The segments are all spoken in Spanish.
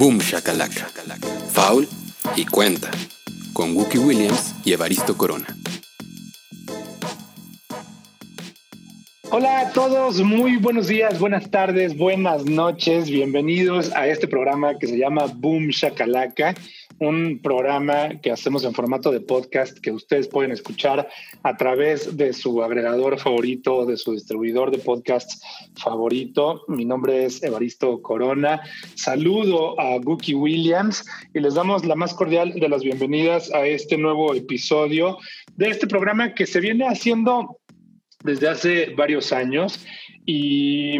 Boom Shakalaka, Foul y Cuenta, con Wookie Williams y Evaristo Corona. Hola a todos, muy buenos días, buenas tardes, buenas noches, bienvenidos a este programa que se llama Boom Shakalaka un programa que hacemos en formato de podcast que ustedes pueden escuchar a través de su agregador favorito, de su distribuidor de podcasts favorito. Mi nombre es Evaristo Corona. Saludo a Gookie Williams y les damos la más cordial de las bienvenidas a este nuevo episodio de este programa que se viene haciendo desde hace varios años y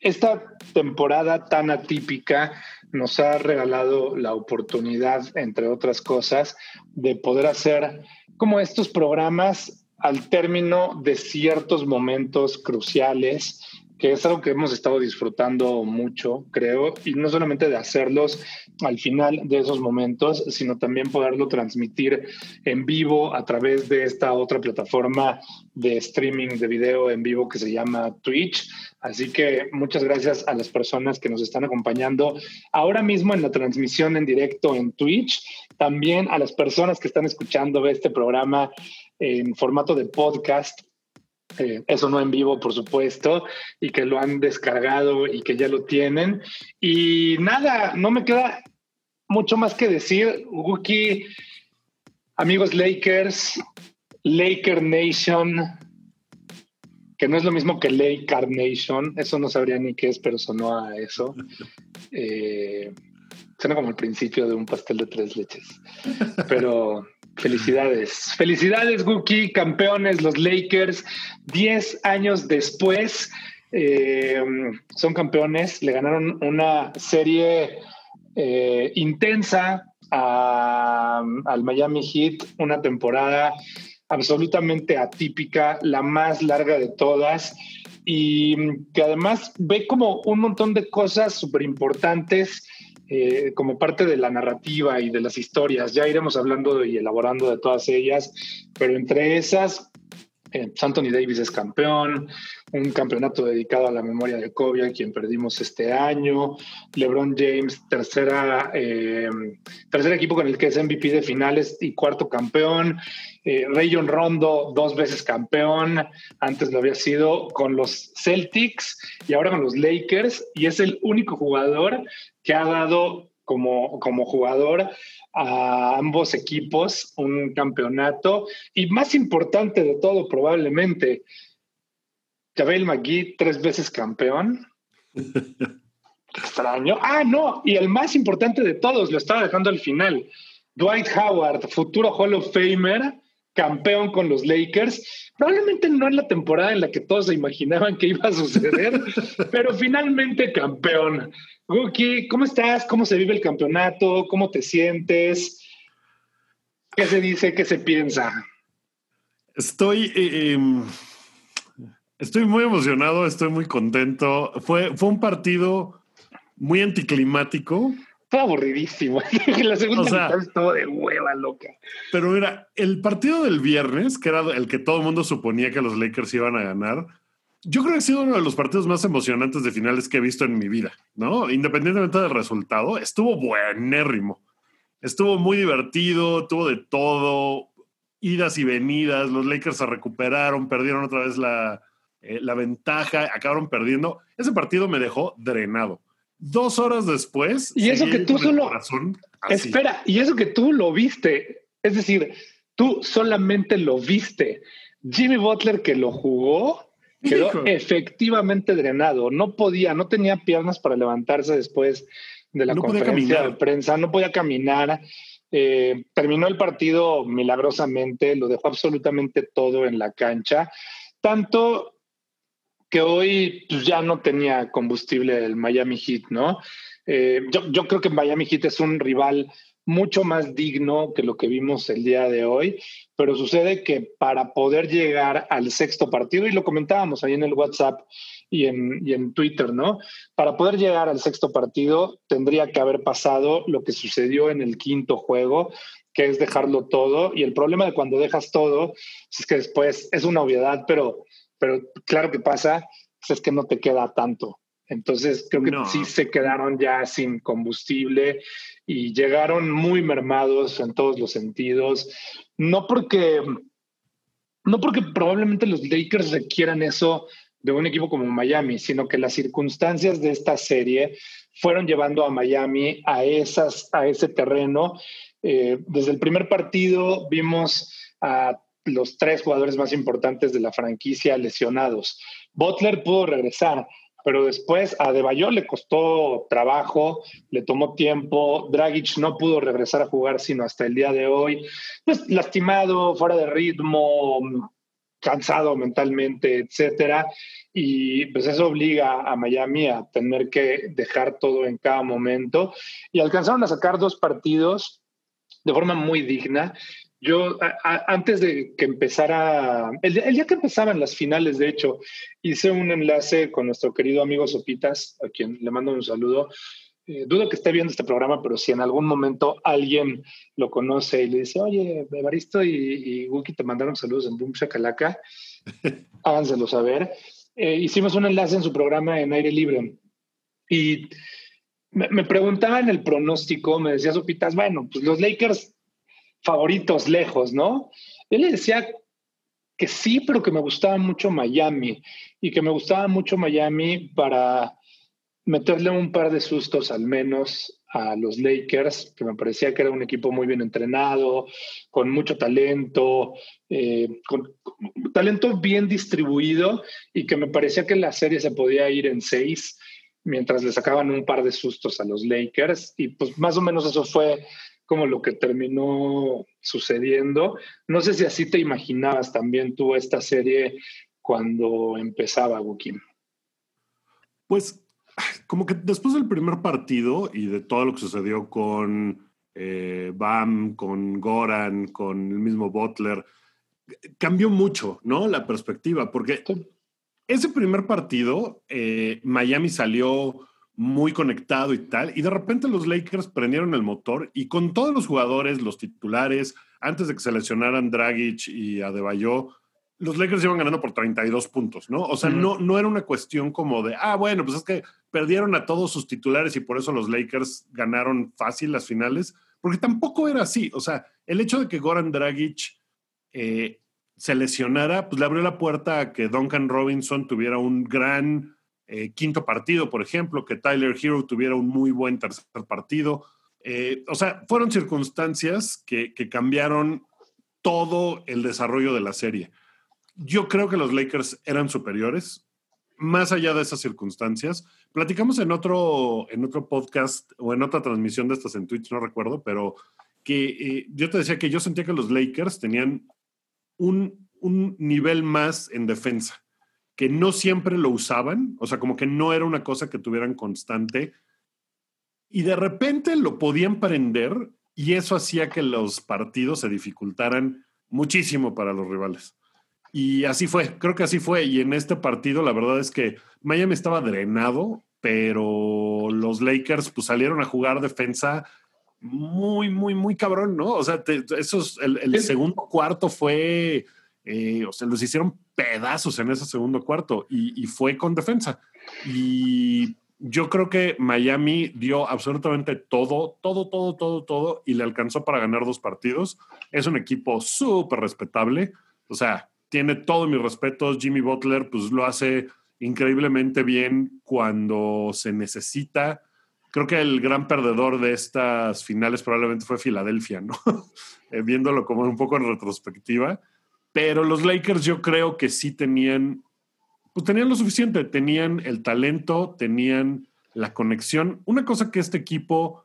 esta temporada tan atípica nos ha regalado la oportunidad, entre otras cosas, de poder hacer como estos programas al término de ciertos momentos cruciales que es algo que hemos estado disfrutando mucho, creo, y no solamente de hacerlos al final de esos momentos, sino también poderlo transmitir en vivo a través de esta otra plataforma de streaming de video en vivo que se llama Twitch. Así que muchas gracias a las personas que nos están acompañando ahora mismo en la transmisión en directo en Twitch, también a las personas que están escuchando este programa en formato de podcast eh, eso no en vivo, por supuesto, y que lo han descargado y que ya lo tienen. Y nada, no me queda mucho más que decir. Wookie, amigos Lakers, Laker Nation, que no es lo mismo que Laker Nation, eso no sabría ni qué es, pero sonó a eso. Eh, suena como el principio de un pastel de tres leches. Pero Felicidades. Felicidades, Guki, campeones, los Lakers. Diez años después eh, son campeones. Le ganaron una serie eh, intensa al Miami Heat, una temporada absolutamente atípica, la más larga de todas y que además ve como un montón de cosas súper importantes eh, como parte de la narrativa y de las historias. Ya iremos hablando y elaborando de todas ellas, pero entre esas, eh, Anthony Davis es campeón, un campeonato dedicado a la memoria de Kobe, a quien perdimos este año, LeBron James, tercera, eh, tercer equipo con el que es MVP de finales y cuarto campeón, eh, Rayon Rondo, dos veces campeón, antes lo había sido con los Celtics y ahora con los Lakers, y es el único jugador que ha dado como, como jugador a ambos equipos un campeonato y más importante de todo probablemente, Javel McGee tres veces campeón. Extraño. Ah, no, y el más importante de todos, lo estaba dejando al final. Dwight Howard, futuro Hall of Famer, campeón con los Lakers. Probablemente no en la temporada en la que todos se imaginaban que iba a suceder, pero finalmente campeón. Guki, ¿cómo estás? ¿Cómo se vive el campeonato? ¿Cómo te sientes? ¿Qué se dice? ¿Qué se piensa? Estoy, eh, em, estoy muy emocionado, estoy muy contento. Fue, fue un partido muy anticlimático fue aburridísimo. la segunda mitad estuvo de hueva loca. Pero mira, el partido del viernes, que era el que todo el mundo suponía que los Lakers iban a ganar, yo creo que ha sido uno de los partidos más emocionantes de finales que he visto en mi vida, ¿no? Independientemente del resultado, estuvo buenérrimo. Estuvo muy divertido, tuvo de todo, idas y venidas, los Lakers se recuperaron, perdieron otra vez la, eh, la ventaja, acabaron perdiendo. Ese partido me dejó drenado. Dos horas después. Y eso que tú solo. Espera, y eso que tú lo viste. Es decir, tú solamente lo viste. Jimmy Butler que lo jugó quedó efectivamente drenado. No podía, no tenía piernas para levantarse después de la conferencia de prensa, no podía caminar. Eh, terminó el partido milagrosamente, lo dejó absolutamente todo en la cancha. Tanto que hoy pues, ya no tenía combustible el Miami Heat, ¿no? Eh, yo, creo que Miami Heat es un rival mucho más digno que lo que vimos el día de hoy, pero sucede que para poder llegar al sexto partido, y lo comentábamos ahí en el WhatsApp y en, y en Twitter, ¿no? Para poder llegar al sexto partido tendría que haber pasado lo que sucedió en el quinto juego, que es dejarlo todo, y el problema de cuando dejas todo es que después es una obviedad, pero pero claro que pasa, pues es que no te queda tanto. Entonces creo que sí se quedaron ya sin combustible y llegaron muy mermados en todos los sentidos. No porque, no porque probablemente los Lakers requieran eso de un equipo como Miami, sino que las circunstancias de esta serie fueron llevando a Miami a, esas, a ese terreno. Eh, desde el primer partido vimos a los tres jugadores más importantes de la franquicia lesionados. Butler pudo regresar, pero después a Debayo le costó trabajo, le tomó tiempo, Dragic no pudo regresar a jugar sino hasta el día de hoy, pues lastimado, fuera de ritmo, cansado mentalmente, etcétera, y pues eso obliga a Miami a tener que dejar todo en cada momento. Y alcanzaron a sacar dos partidos de forma muy digna yo, antes de que empezara, el, día que empezaban las finales, de hecho, hice un enlace con nuestro querido amigo Sopitas, a quien le mando un saludo. Eh, dudo que esté viendo este programa, pero si en algún momento alguien lo conoce y le dice, oye, Evaristo y, y te mandaron saludos en Boom Shakalaka, háganselo saber. Eh, hicimos un enlace en su programa en aire libre y me, me preguntaban el pronóstico, me decía Sopitas, bueno, pues los Lakers favoritos lejos, ¿no? Él le decía que sí, pero que me gustaba mucho Miami y que me gustaba mucho Miami para meterle un par de sustos al menos a los Lakers, que me parecía que era un equipo muy bien entrenado, con mucho talento, eh, con, talento bien distribuido y que me parecía que la serie se podía ir en seis mientras le sacaban un par de sustos a los Lakers y pues más o menos eso fue como lo que terminó sucediendo. No sé si así te imaginabas también tú esta serie cuando empezaba, Joaquín. Pues como que después del primer partido y de todo lo que sucedió con eh, Bam, con Goran, con el mismo Butler, cambió mucho, ¿no? La perspectiva, porque ese primer partido, eh, Miami salió muy conectado y tal. Y de repente los Lakers prendieron el motor y con todos los jugadores, los titulares, antes de que se lesionaran Dragic y Adebayo, los Lakers iban ganando por 32 puntos, ¿no? O sea, no, no era una cuestión como de, ah, bueno, pues es que perdieron a todos sus titulares y por eso los Lakers ganaron fácil las finales, porque tampoco era así. O sea, el hecho de que Goran Dragic eh, se lesionara, pues le abrió la puerta a que Duncan Robinson tuviera un gran eh, quinto partido, por ejemplo, que Tyler Hero tuviera un muy buen tercer partido. Eh, o sea, fueron circunstancias que, cambiaron todo el desarrollo de la serie. Yo creo que los Lakers eran superiores, más allá de esas circunstancias. Platicamos en otro, en otro podcast o en otra transmisión de estas en Twitch, no recuerdo, pero que eh, yo te decía que yo sentía que los Lakers tenían un, un nivel más en defensa que no siempre lo usaban, o sea, como que no era una cosa que tuvieran constante, y de repente lo podían prender y eso hacía que los partidos se dificultaran muchísimo para los rivales. Y así fue, creo que así fue. Y en este partido la verdad es que Miami estaba drenado, pero los Lakers pues salieron a jugar defensa muy, muy, muy cabrón, ¿no? O sea, esos, el, segundo cuarto fue, eh, o sea, los hicieron pedazos en ese segundo cuarto y, fue con defensa. Y yo creo que Miami dio absolutamente todo, todo, todo, todo, todo y le alcanzó para ganar dos partidos. Es un equipo súper respetable. O sea, tiene todo mi respeto. Jimmy Butler, pues lo hace increíblemente bien cuando se necesita. Creo que el gran perdedor de estas finales probablemente fue Filadelfia, ¿no? Eh, viéndolo como un poco en retrospectiva. Pero los Lakers yo creo que sí tenían, pues tenían lo suficiente, tenían el talento, tenían la conexión. Una cosa que este equipo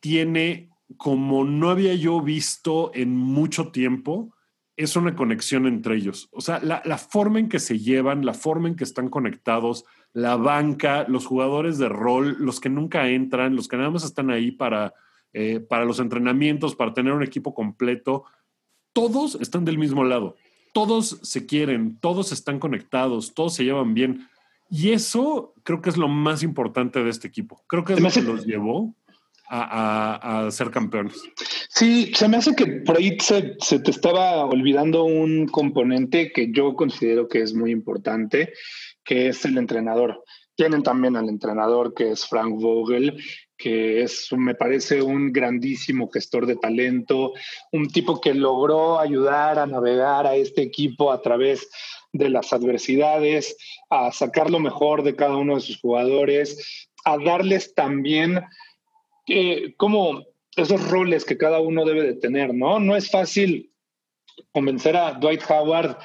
tiene como no había yo visto en mucho tiempo, es una conexión entre ellos. O sea, la, forma en que se llevan, la forma en que están conectados, la banca, los jugadores de rol, los que nunca entran, los que nada más están ahí para, eh, para los entrenamientos, para tener un equipo completo todos están del mismo lado, todos se quieren, todos están conectados, todos se llevan bien. Y eso creo que es lo más importante de este equipo. Creo que es lo que los llevó a, ser campeones. Sí, se me hace que por ahí se, se, te estaba olvidando un componente que yo considero que es muy importante, que es el entrenador. Tienen también al entrenador que es Frank Vogel, que es, me parece, un grandísimo gestor de talento, un tipo que logró ayudar a navegar a este equipo a través de las adversidades, a sacar lo mejor de cada uno de sus jugadores, a darles también eh, como esos roles que cada uno debe de tener, ¿no? No es fácil convencer a Dwight Howard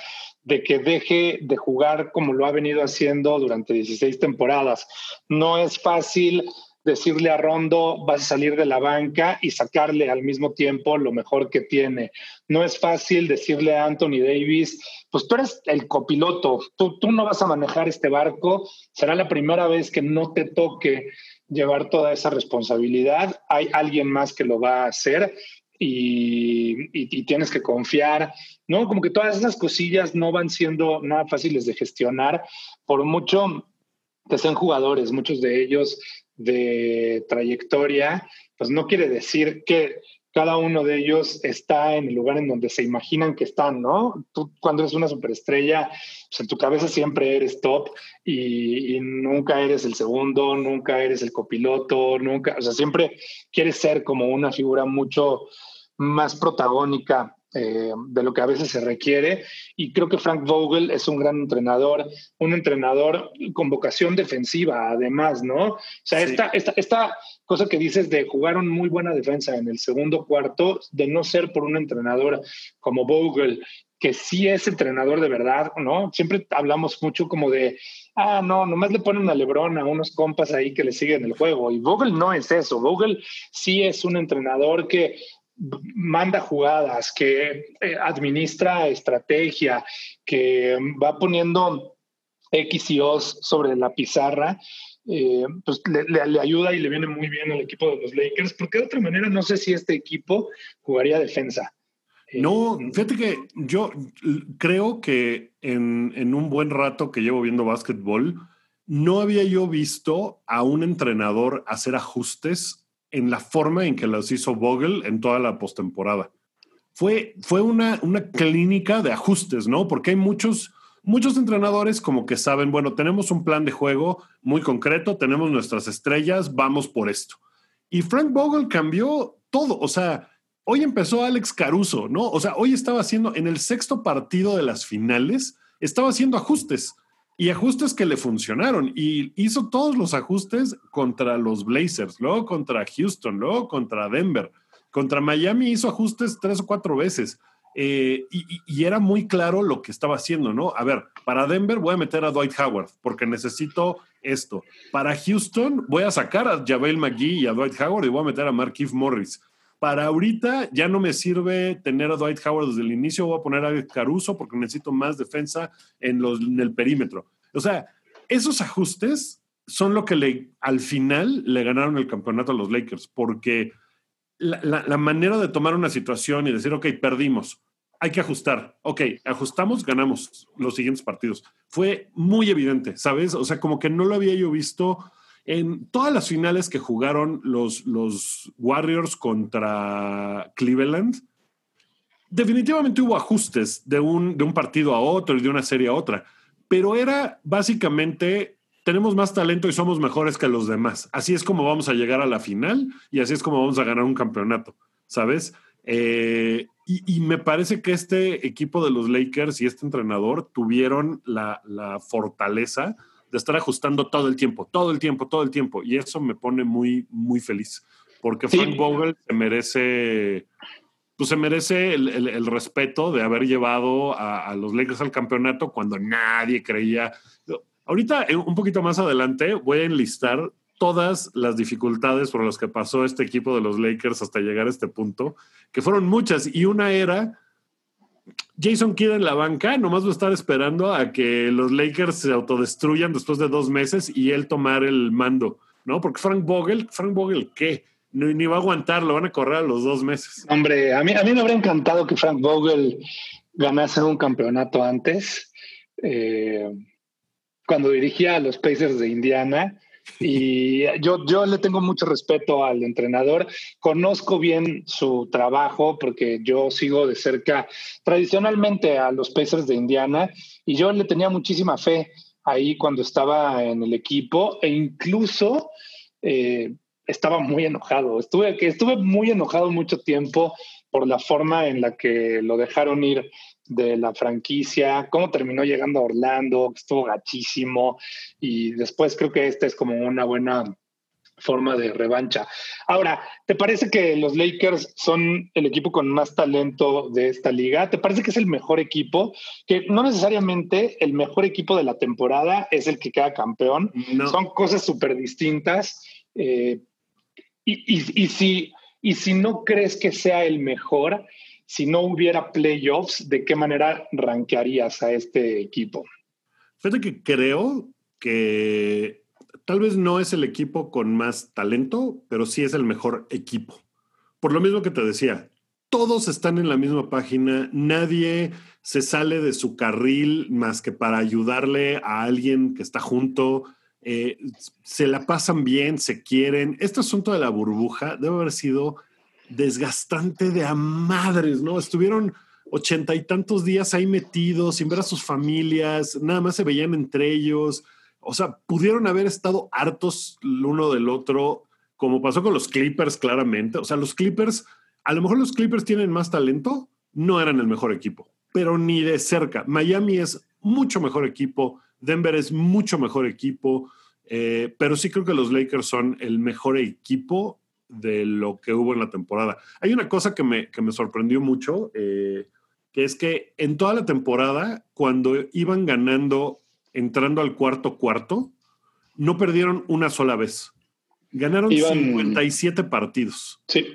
de que deje de jugar como lo ha venido haciendo durante 16 temporadas. No es fácil decirle a Rondo vas a salir de la banca y sacarle al mismo tiempo lo mejor que tiene. No es fácil decirle a Anthony Davis, pues tú eres el copiloto, tú, tú no vas a manejar este barco, será la primera vez que no te toque llevar toda esa responsabilidad, hay alguien más que lo va a hacer y, tienes que confiar, ¿no? Como que todas esas cosillas no van siendo nada fáciles de gestionar, por mucho que sean jugadores, muchos de ellos de trayectoria, pues no quiere decir que cada uno de ellos está en el lugar en donde se imaginan que están, ¿no? Tú cuando eres una superestrella, pues en tu cabeza siempre eres top y, y, nunca eres el segundo, nunca eres el copiloto, nunca, o sea, siempre quieres ser como una figura mucho más protagónica eh, de lo que a veces se requiere. Y creo que Frank Vogel es un gran entrenador, un entrenador con vocación defensiva, además, ¿no? O sea, esta, esta, esta cosa que dices de jugar un muy buena defensa en el segundo cuarto, de no ser por un entrenador como Vogel, que sí es entrenador de verdad, ¿no? Siempre hablamos mucho como de, ah, no, nomás le ponen a Lebron a unos compas ahí que le siguen el juego. Y Vogel no es eso. Vogel sí es un entrenador que manda jugadas, que eh, administra estrategia, que va poniendo X y O sobre la pizarra, eh, pues le, ayuda y le viene muy bien al equipo de los Lakers, porque de otra manera no sé si este equipo jugaría defensa. No, eh, fíjate que yo creo que en, en un buen rato que llevo viendo básquetbol, no había yo visto a un entrenador hacer ajustes en la forma en que los hizo Vogel en toda la postemporada. Fue, fue una, una clínica de ajustes, ¿no? Porque hay muchos, muchos entrenadores como que saben, bueno, tenemos un plan de juego muy concreto, tenemos nuestras estrellas, vamos por esto. Y Frank Vogel cambió todo, o sea, hoy empezó Alex Caruso, ¿no? O sea, hoy estaba haciendo, en el sexto partido de las finales, estaba haciendo ajustes y ajustes que le funcionaron. Y hizo todos los ajustes contra los Blazers, luego contra Houston, luego contra Denver. Contra Miami hizo ajustes tres o cuatro veces. Eh, y, era muy claro lo que estaba haciendo, ¿no? A ver, para Denver voy a meter a Dwight Howard porque necesito esto. Para Houston voy a sacar a Javel McGee y a Dwight Howard y voy a meter a Markif Morris. Para ahorita ya no me sirve tener a Dwight Howard desde el inicio, voy a poner a Caruso porque necesito más defensa en, los, en el perímetro. O sea, esos ajustes son lo que le, al final le ganaron el campeonato a los Lakers, porque la, la, manera de tomar una situación y decir, ok, perdimos, hay que ajustar. Ok, ajustamos, ganamos los siguientes partidos. Fue muy evidente, ¿sabes? O sea, como que no lo había yo visto en todas las finales que jugaron los, Warriors contra Cleveland, definitivamente hubo ajustes de un, de un partido a otro y de una serie a otra, pero era básicamente tenemos más talento y somos mejores que los demás. Así es como vamos a llegar a la final y así es como vamos a ganar un campeonato, ¿sabes? Eh, y, me parece que este equipo de los Lakers y este entrenador tuvieron la fortaleza de estar ajustando todo el tiempo, todo el tiempo, todo el tiempo. Y eso me pone muy, muy feliz. Porque Frank Vogel se merece, pues se merece el, respeto de haber llevado a, los Lakers al campeonato cuando nadie creía. Ahorita, eh, un poquito más adelante, voy a enlistar todas las dificultades por las que pasó este equipo de los Lakers hasta llegar a este punto, que fueron muchas. Y una era Jason Kidd en la banca, nomás va a estar esperando a que los Lakers se autodestruyan después de dos meses y él tomar el mando, ¿no? Porque Frank Vogel, Frank Vogel, ¿qué? Ni, va a aguantar, lo van a correr a los dos meses. Hombre, a mí, a mí me habría encantado que Frank Vogel ganase un campeonato antes. Eh, cuando dirigía a los Pacers de Indiana, y yo, yo le tengo mucho respeto al entrenador, conozco bien su trabajo porque yo sigo de cerca tradicionalmente a los Pacers de Indiana y yo le tenía muchísima fe ahí cuando estaba en el equipo e incluso eh, estaba muy enojado. Estuve, estuve muy enojado mucho tiempo por la forma en la que lo dejaron ir de la franquicia, cómo terminó llegando a Orlando, estuvo gachísimo y después creo que esta es como una buena forma de revancha. Ahora, ¿te parece que los Lakers son el equipo con más talento de esta liga? ¿Te parece que es el mejor equipo? Que no necesariamente el mejor equipo de la temporada es el que queda campeón. Son cosas súper distintas. Eh, y, si, y si no crees que sea el mejor, si no hubiera playoffs, ¿de qué manera rankearías a este equipo? Fíjate que creo que tal vez no es el equipo con más talento, pero sí es el mejor equipo. Por lo mismo que te decía, todos están en la misma página, nadie se sale de su carril más que para ayudarle a alguien que está junto. Eh, se la pasan bien, se quieren. Este asunto de la burbuja debe haber sido desgastante de a madres, ¿no? Estuvieron ochenta y tantos días ahí metidos, sin ver a sus familias, nada más se veían entre ellos. O sea, pudieron haber estado hartos el uno del otro, como pasó con los Clippers, claramente. O sea, los Clippers, a lo mejor los Clippers tienen más talento, no eran el mejor equipo, pero ni de cerca. Miami es mucho mejor equipo, Denver es mucho mejor equipo, eh, pero sí creo que los Lakers son el mejor equipo de lo que hubo en la temporada. Hay una cosa que me, que me sorprendió mucho, eh, que es que en toda la temporada, cuando iban ganando, entrando al cuarto cuarto, no perdieron una sola vez. Ganaron 57 partidos. Sí.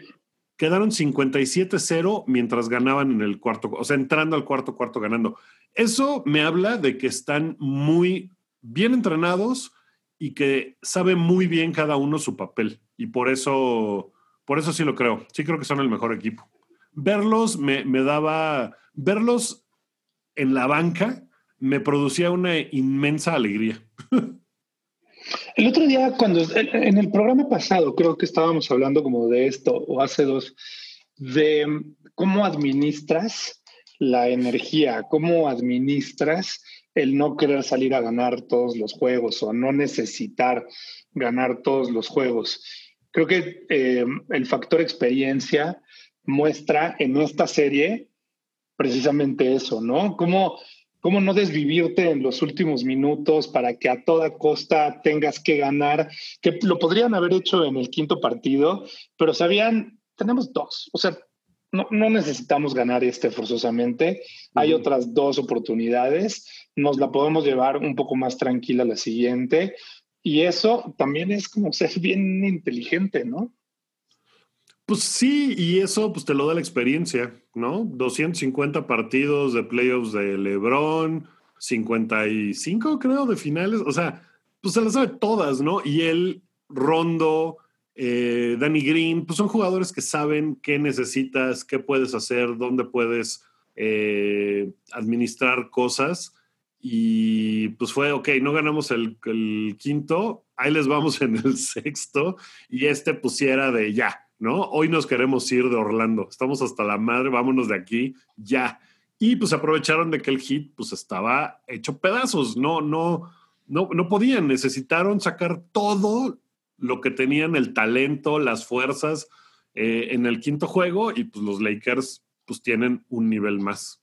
Quedaron 57-0 mientras ganaban en el cuarto, o sea, entrando al cuarto cuarto ganando. Eso me habla de que están muy bien entrenados y que saben muy bien cada uno su papel. Y por eso, por eso sí lo creo. Sí creo que son el mejor equipo. Verlos me, me daba, verlos en la banca me producía una inmensa alegría. El otro día, cuando en el programa pasado, creo que estábamos hablando como de esto, o hace dos, de cómo administras la energía, cómo administras el no querer salir a ganar todos los juegos o no necesitar ganar todos los juegos. Creo que eh, el factor experiencia muestra en esta serie precisamente eso, ¿no? Cómo, cómo no desvivirte en los últimos minutos para que a toda costa tengas que ganar, que lo podrían haber hecho en el quinto partido, pero sabían, tenemos dos, o sea, no, no necesitamos ganar este forzosamente, hay otras dos oportunidades, nos la podemos llevar un poco más tranquila la siguiente, y eso también es como ser bien inteligente, ¿no? Pues sí, y eso pues te lo da la experiencia, ¿no? 250 partidos de playoffs de LeBron, 55 creo de finales, o sea, pues se las sabe todas, ¿no? Y él, Rondo, eh, Danny Green, pues son jugadores que saben qué necesitas, qué puedes hacer, dónde puedes eh, administrar cosas. Y pues fue, ok, no ganamos el, el, quinto, ahí les vamos en el sexto. Y este pusiera de ya, ¿no? Hoy nos queremos ir de Orlando, estamos hasta la madre, vámonos de aquí, ya. Y pues aprovecharon de que el hit pues estaba hecho pedazos, no, no, no, no podían, necesitaron sacar todo lo que tenían, el talento, las fuerzas eh, en el quinto juego y pues los Lakers pues tienen un nivel más.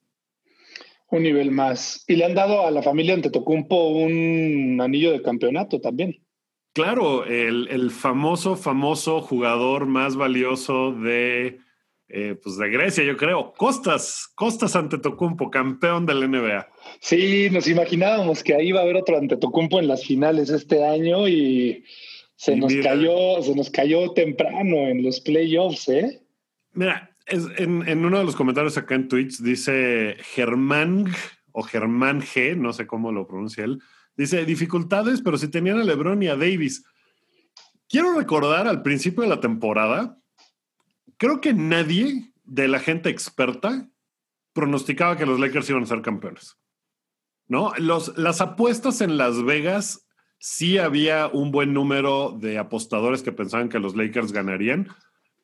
Un nivel más. Y le han dado a la familia Antetokounmpo un anillo de campeonato también. Claro, el, famoso, famoso jugador más valioso de, eh, pues de Grecia, yo creo. Costas, Costas Antetokounmpo, campeón del NBA. Sí, nos imaginábamos que ahí iba a haber otro Antetokounmpo en las finales este año y se nos cayó, se nos cayó temprano en los playoffs, ¿eh? Mira, en, uno de los comentarios acá en Twitch dice Germán o Germán G, no sé cómo lo pronuncia él, dice dificultades, pero si tenían a LeBron y a Davis. Quiero recordar al principio de la temporada, creo que nadie de la gente experta pronosticaba que los Lakers iban a ser campeones. ¿No? Los, las apuestas en Las Vegas sí había un buen número de apostadores que pensaban que los Lakers ganarían,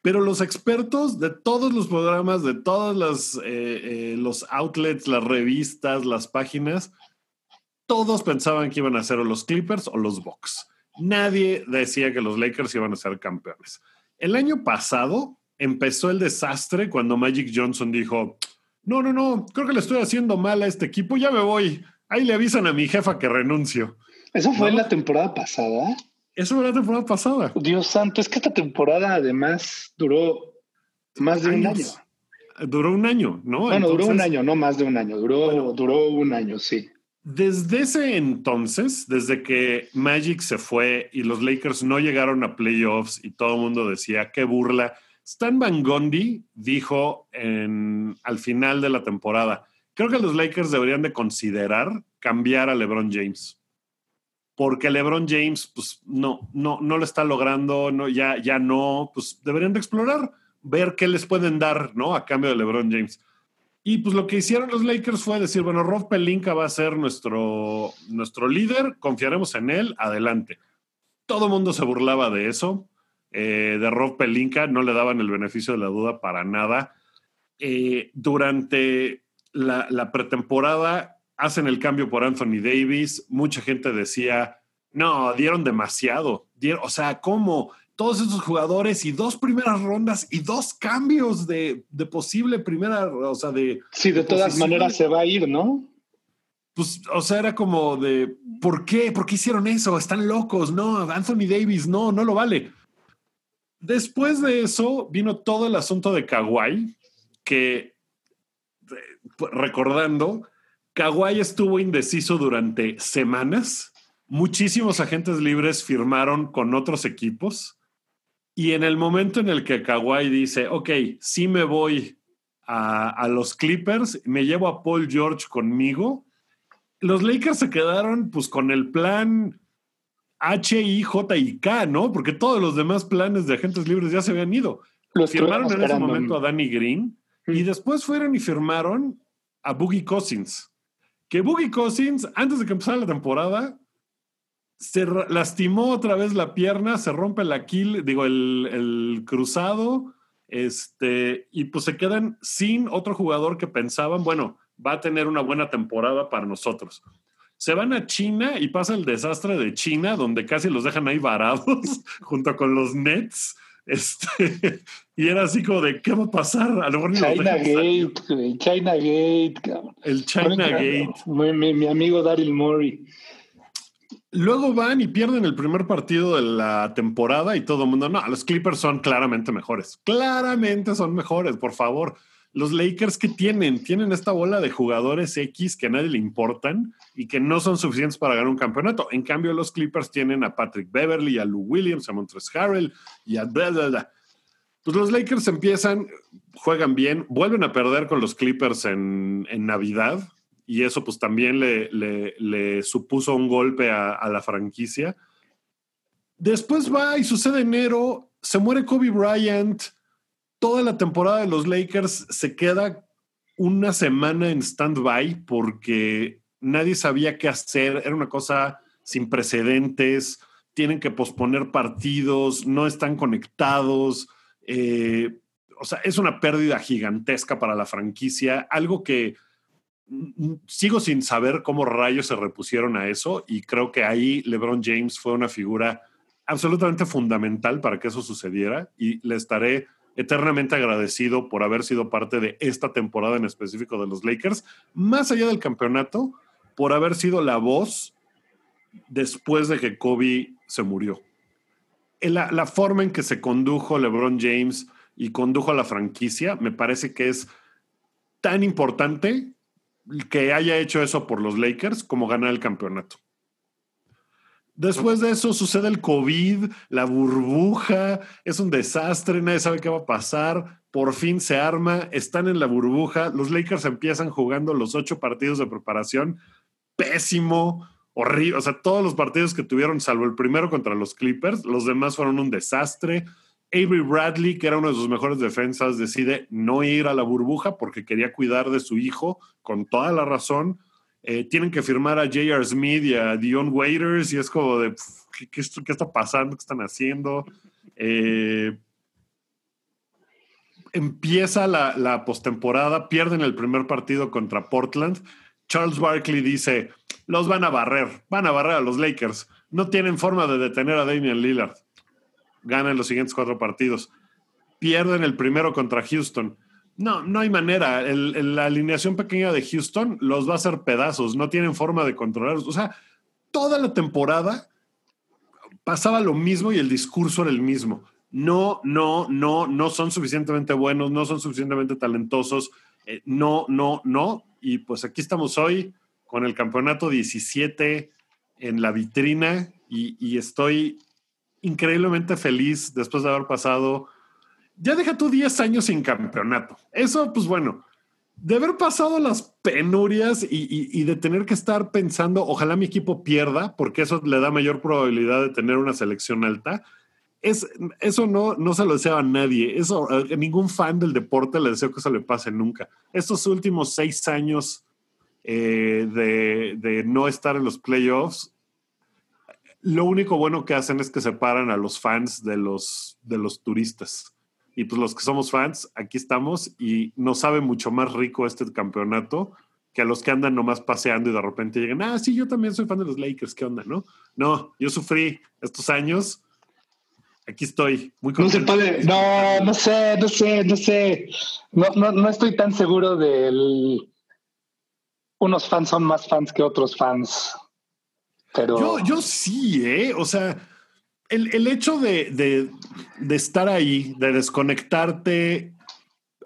pero los expertos de todos los programas, de todos los, eh, eh, los outlets, las revistas, las páginas, todos pensaban que iban a ser los Clippers o los Bucks. Nadie decía que los Lakers iban a ser campeones. El año pasado empezó el desastre cuando Magic Johnson dijo, no, no, no, creo que le estoy haciendo mal a este equipo, ya me voy. Ahí le avisan a mi jefa que renuncio. ¿Eso fue en la temporada pasada? Eso fue la temporada pasada. Dios santo, es que esta temporada además duró más de un año. Duró un año, ¿no? Bueno, duró un año, no más de un año, duró, duró un año, sí. Desde ese entonces, desde que Magic se fue y los Lakers no llegaron a playoffs y todo el mundo decía, qué burla, Stan Van Gundy dijo en, al final de la temporada, creo que los Lakers deberían de considerar cambiar a LeBron James. Porque LeBron James, pues no, no, no lo está logrando, no, ya, ya no, pues deberían de explorar, ver qué les pueden dar, ¿no? A cambio de LeBron James. Y pues lo que hicieron los Lakers fue decir, bueno, Rob Pelinka va a ser nuestro, nuestro líder, confiaremos en él, adelante. Todo el mundo se burlaba de eso, eh, de Rob Pelinka, no le daban el beneficio de la duda para nada. Eh, durante la, la, pretemporada hacen el cambio por Anthony Davis, mucha gente decía, no, dieron demasiado, dieron, o sea, ¿cómo? todos esos jugadores y dos primeras rondas y dos cambios de, posible primera, o sea, de... Sí, de, todas maneras se va a ir, ¿no? Pues, o sea, era como de, ¿por qué? ¿Por qué hicieron eso? Están locos, no, Anthony Davis, no, no lo vale. Después de eso vino todo el asunto de Kawhi, que, recordando, Kawhi estuvo indeciso durante semanas. Muchísimos agentes libres firmaron con otros equipos y en el momento en el que Kawhi dice, ok, sí me voy a, los Clippers, me llevo a Paul George conmigo, los Lakers se quedaron pues con el plan H, I, J y K, ¿no? Porque todos los demás planes de agentes libres ya se habían ido. Los firmaron en ese momento a Danny Green y después fueron y firmaron a Boogie Cousins. Que Boogie Cousins, antes de que empezara la temporada, se lastimó otra vez la pierna, se rompe el aquil, digo, el, cruzado, este, y pues se quedan sin otro jugador que pensaban, bueno, va a tener una buena temporada para nosotros. Se van a China y pasa el desastre de China, donde casi los dejan ahí varados junto con los Nets. Este, y era así como de, ¿qué va a pasar? A lo mejor China Gate, China Gate. El China Gate. Mi, mi amigo Daryl Murray. Luego van y pierden el primer partido de la temporada y todo el mundo, no, los Clippers son claramente mejores. Claramente son mejores, por favor. Los Lakers que tienen, tienen esta bola de jugadores X que a nadie le importan y que no son suficientes para ganar un campeonato. En cambio, los Clippers tienen a Patrick Beverly, a Lou Williams, a Montres Harrell y a bla, bla, Pues los Lakers empiezan, juegan bien, vuelven a perder con los Clippers en, en Navidad, y eso pues también le, le, supuso un golpe a, la franquicia. Después va y sucede enero, se muere Kobe Bryant, toda la temporada de los Lakers se queda una semana en stand-by porque nadie sabía qué hacer, era una cosa sin precedentes, tienen que posponer partidos, no están conectados, eh, o sea, es una pérdida gigantesca para la franquicia, algo que sigo sin saber cómo rayos se repusieron a eso y creo que ahí LeBron James fue una figura absolutamente fundamental para que eso sucediera y le estaré eternamente agradecido por haber sido parte de esta temporada en específico de los Lakers, más allá del campeonato, por haber sido la voz después de que Kobe se murió. La, la forma en que se condujo LeBron James y condujo a la franquicia me parece que es tan importante que haya hecho eso por los Lakers como ganar el campeonato. Después de eso sucede el COVID, la burbuja, es un desastre, nadie sabe qué va a pasar, por fin se arma, están en la burbuja, los Lakers empiezan jugando los ocho partidos de preparación, pésimo, horrible, o sea, todos los partidos que tuvieron, salvo el primero contra los Clippers, los demás fueron un desastre, Avery Bradley, que era uno de sus mejores defensas, decide no ir a la burbuja porque quería cuidar de su hijo, con toda la razón. Eh, tienen que firmar a J.R. Smith y a Dion Waiters, y es como de, ¿qué, está pasando? ¿Qué están haciendo? Eh, empieza la, la postemporada, pierden el primer partido contra Portland, Charles Barkley dice, los van a barrer, van a barrer a los Lakers. No tienen forma de detener a Damian Lillard. Ganan los siguientes cuatro partidos. Pierden el primero contra Houston. No, no hay manera. la alineación pequeña de Houston los va a hacer pedazos. No tienen forma de controlarlos. O sea, toda la temporada pasaba lo mismo y el discurso era el mismo. No, no, no, no son suficientemente buenos, no son suficientemente talentosos. Eh, no, no, no. Y pues aquí estamos hoy con el campeonato 17 en la vitrina y, estoy increíblemente feliz después de haber pasado, ya deja tú 10 años sin campeonato. Eso, pues bueno, de haber pasado las penurias y, de tener que estar pensando, ojalá mi equipo pierda, porque eso le da mayor probabilidad de tener una selección alta. Es, eso no, no se lo deseo a nadie. Eso, a ningún fan del deporte le deseo que eso le pase nunca. Estos últimos seis años eh, de, no estar en los playoffs, lo único bueno que hacen es que separan a los fans de los, de los turistas. Y pues los que somos fans, aquí estamos y nos sabe mucho más rico este campeonato que a los que andan nomás paseando y de repente llegan, ah, sí, yo también soy fan de los Lakers, ¿qué onda? No, no, yo sufrí estos años. Aquí estoy, muy contento. No se puede, no, no sé, no sé, no sé. No, no, no estoy tan seguro del, unos fans son más fans que otros fans. Pero... Yo, yo sí, ¿eh? O sea, el, hecho de, estar ahí, de desconectarte,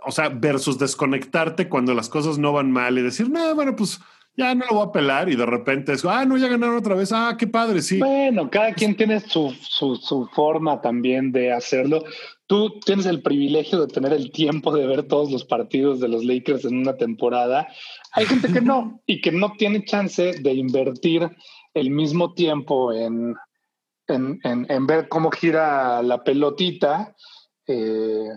o sea, versus desconectarte cuando las cosas no van mal y decir, no, bueno, pues ya no lo voy a pelar y de repente es, ah, no, ya ganaron otra vez, ah, qué padre, sí. Bueno, cada quien tiene su, su, su forma también de hacerlo. Tú tienes el privilegio de tener el tiempo de ver todos los partidos de los Lakers en una temporada. Hay gente que no y que no tiene chance de invertir el mismo tiempo en, en, ver cómo gira la pelotita. Eh,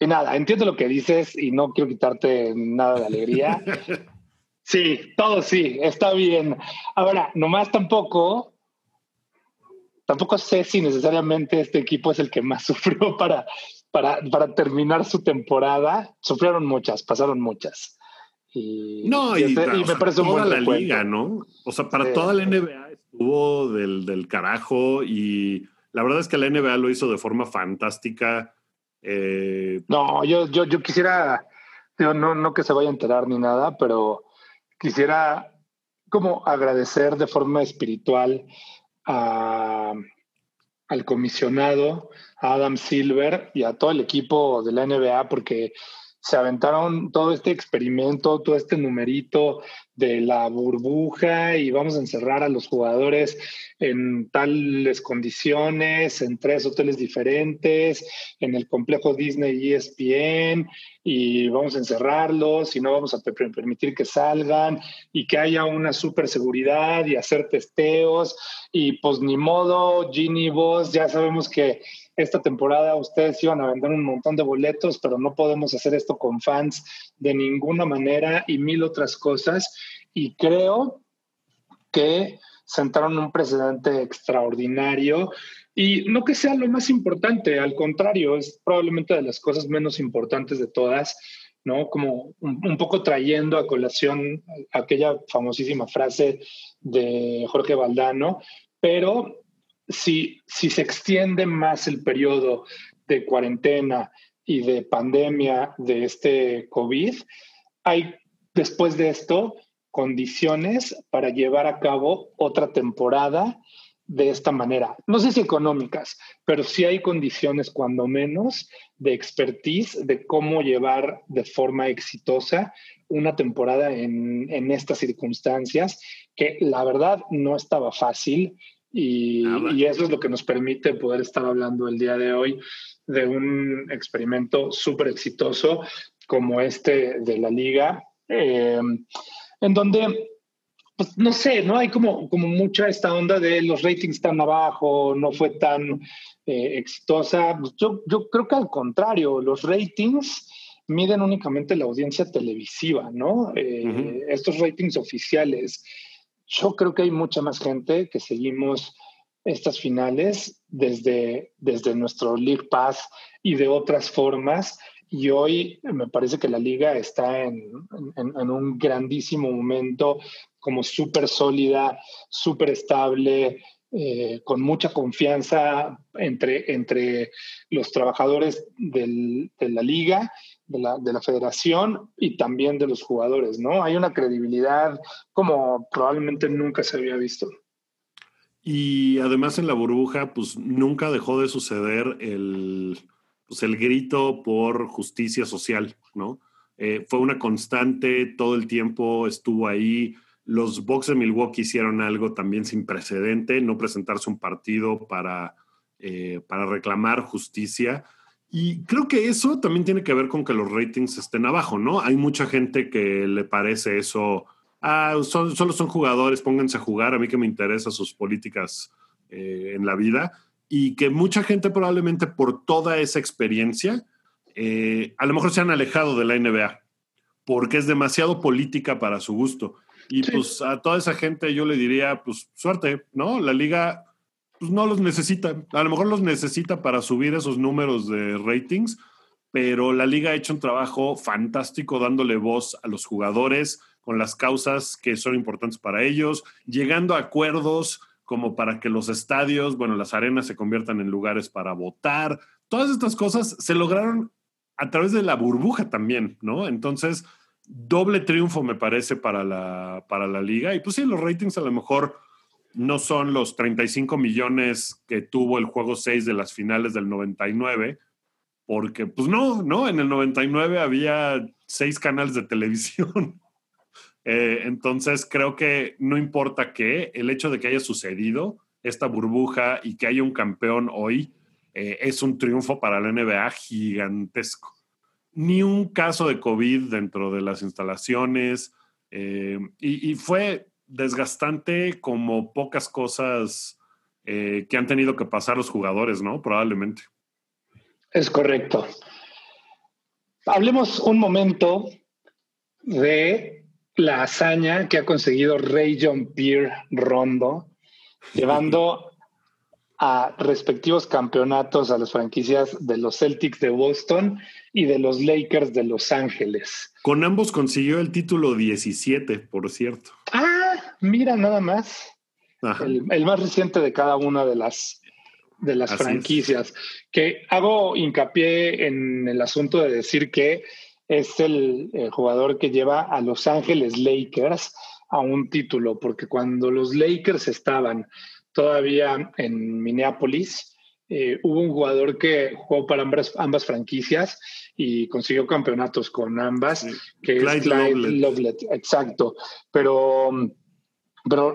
y nada, entiendo lo que dices y no quiero quitarte nada de alegría. Sí, todo sí, está bien. Ahora, nomás tampoco, tampoco sé si necesariamente este equipo es el que más sufrió para, para, para terminar su temporada. Sufrieron muchas, pasaron muchas. Y, no, y, este, me parece toda la liga, ¿no? O sea, para toda la NBA estuvo del, del, carajo y la verdad es que la NBA lo hizo de forma fantástica. Eh, no, yo, yo, yo quisiera, no, no que se vaya a enterar ni nada, pero quisiera como agradecer de forma espiritual al comisionado, a Adam Silver y a todo el equipo de la NBA porque se aventaron todo este experimento, todo este numerito de la burbuja y vamos a encerrar a los jugadores en tales condiciones, en tres hoteles diferentes, en el complejo Disney ESPN y vamos a encerrarlos y no vamos a permitir que salgan y que haya una super seguridad y hacer testeos y pues ni modo, Ginny, vos ya sabemos que esta temporada ustedes iban a vender un montón de boletos, pero no podemos hacer esto con fans de ninguna manera y mil otras cosas. Y creo que sentaron un precedente extraordinario y no que sea lo más importante, al contrario, es probablemente de las cosas menos importantes de todas, ¿no? Como un, poco trayendo a colación aquella famosísima frase de Jorge Valdano, pero si, se extiende más el periodo de cuarentena y de pandemia de este COVID, hay después de esto condiciones para llevar a cabo otra temporada de esta manera. No sé si económicas, pero sí hay condiciones, cuando menos, de expertise de cómo llevar de forma exitosa una temporada en estas circunstancias, que la verdad no estaba fácil Ah, y, eso es lo que nos permite poder estar hablando el día de hoy de un experimento súper exitoso como este de la liga, eh, en donde, pues no sé, ¿no? Hay como, como mucha esta onda de los ratings tan abajo, no fue tan eh, exitosa. Yo, yo creo que al contrario, los ratings miden únicamente la audiencia televisiva, ¿no? Eh, estos ratings oficiales yo creo que hay mucha más gente que seguimos estas finales desde, desde nuestro League Pass y de otras formas. Y hoy me parece que la liga está en, un grandísimo momento, como súper sólida, súper estable, eh, con mucha confianza entre, entre los trabajadores de la liga, de la, de la, federación y también de los jugadores, ¿no? Hay una credibilidad como probablemente nunca se había visto. Y además en la burbuja, pues nunca dejó de suceder el, pues, el grito por justicia social, ¿no? Eh, fue una constante, todo el tiempo estuvo ahí. Los Bucks de Milwaukee hicieron algo también sin precedente, no presentarse un partido para, eh, para reclamar justicia. Y creo que eso también tiene que ver con que los ratings estén abajo, ¿no? Hay mucha gente que le parece eso, ah, solo son jugadores, pónganse a jugar, a mí que me interesan sus políticas eh, en la vida y que mucha gente probablemente por toda esa experiencia, eh, a lo mejor se han alejado de la NBA, porque es demasiado política para su gusto. Y pues a toda esa gente yo le diría, pues suerte, ¿no? La liga pues, no los necesita. A lo mejor los necesita para subir esos números de ratings, pero la liga ha hecho un trabajo fantástico dándole voz a los jugadores con las causas que son importantes para ellos, llegando a acuerdos como para que los estadios, bueno, las arenas se conviertan en lugares para votar. Todas estas cosas se lograron a través de la burbuja también, ¿no? Entonces, doble triunfo me parece para la, para la liga. Y pues sí, los ratings a lo mejor no son los 35 millones que tuvo el juego 6 de las finales del 99, porque pues no, ¿no? En el 99 había seis canales de televisión. Eh, entonces creo que no importa qué, el hecho de que haya sucedido esta burbuja y que haya un campeón hoy eh, es un triunfo para la NBA gigantesco. Ni un caso de COVID dentro de las instalaciones eh, y, fue desgastante como pocas cosas que han tenido que pasar los jugadores, ¿no? Probablemente. Es correcto. Hablemos un momento de la hazaña que ha conseguido Ray John Pierre Rondo, llevando a respectivos campeonatos a las franquicias de los Celtics de Boston y de los Lakers de Los Ángeles. Con ambos consiguió el título 17, por cierto. Ah, mira nada más. El, más reciente de cada una de las, de las franquicias. Que hago hincapié en el asunto de decir que es el, jugador que lleva a Los Ángeles Lakers a un título, porque cuando los Lakers estaban todavía en Minneapolis, eh, hubo un jugador que jugó para ambas, ambas franquicias y consiguió campeonatos con ambas, que es Clyde Lovelet. Exacto. Pero, pero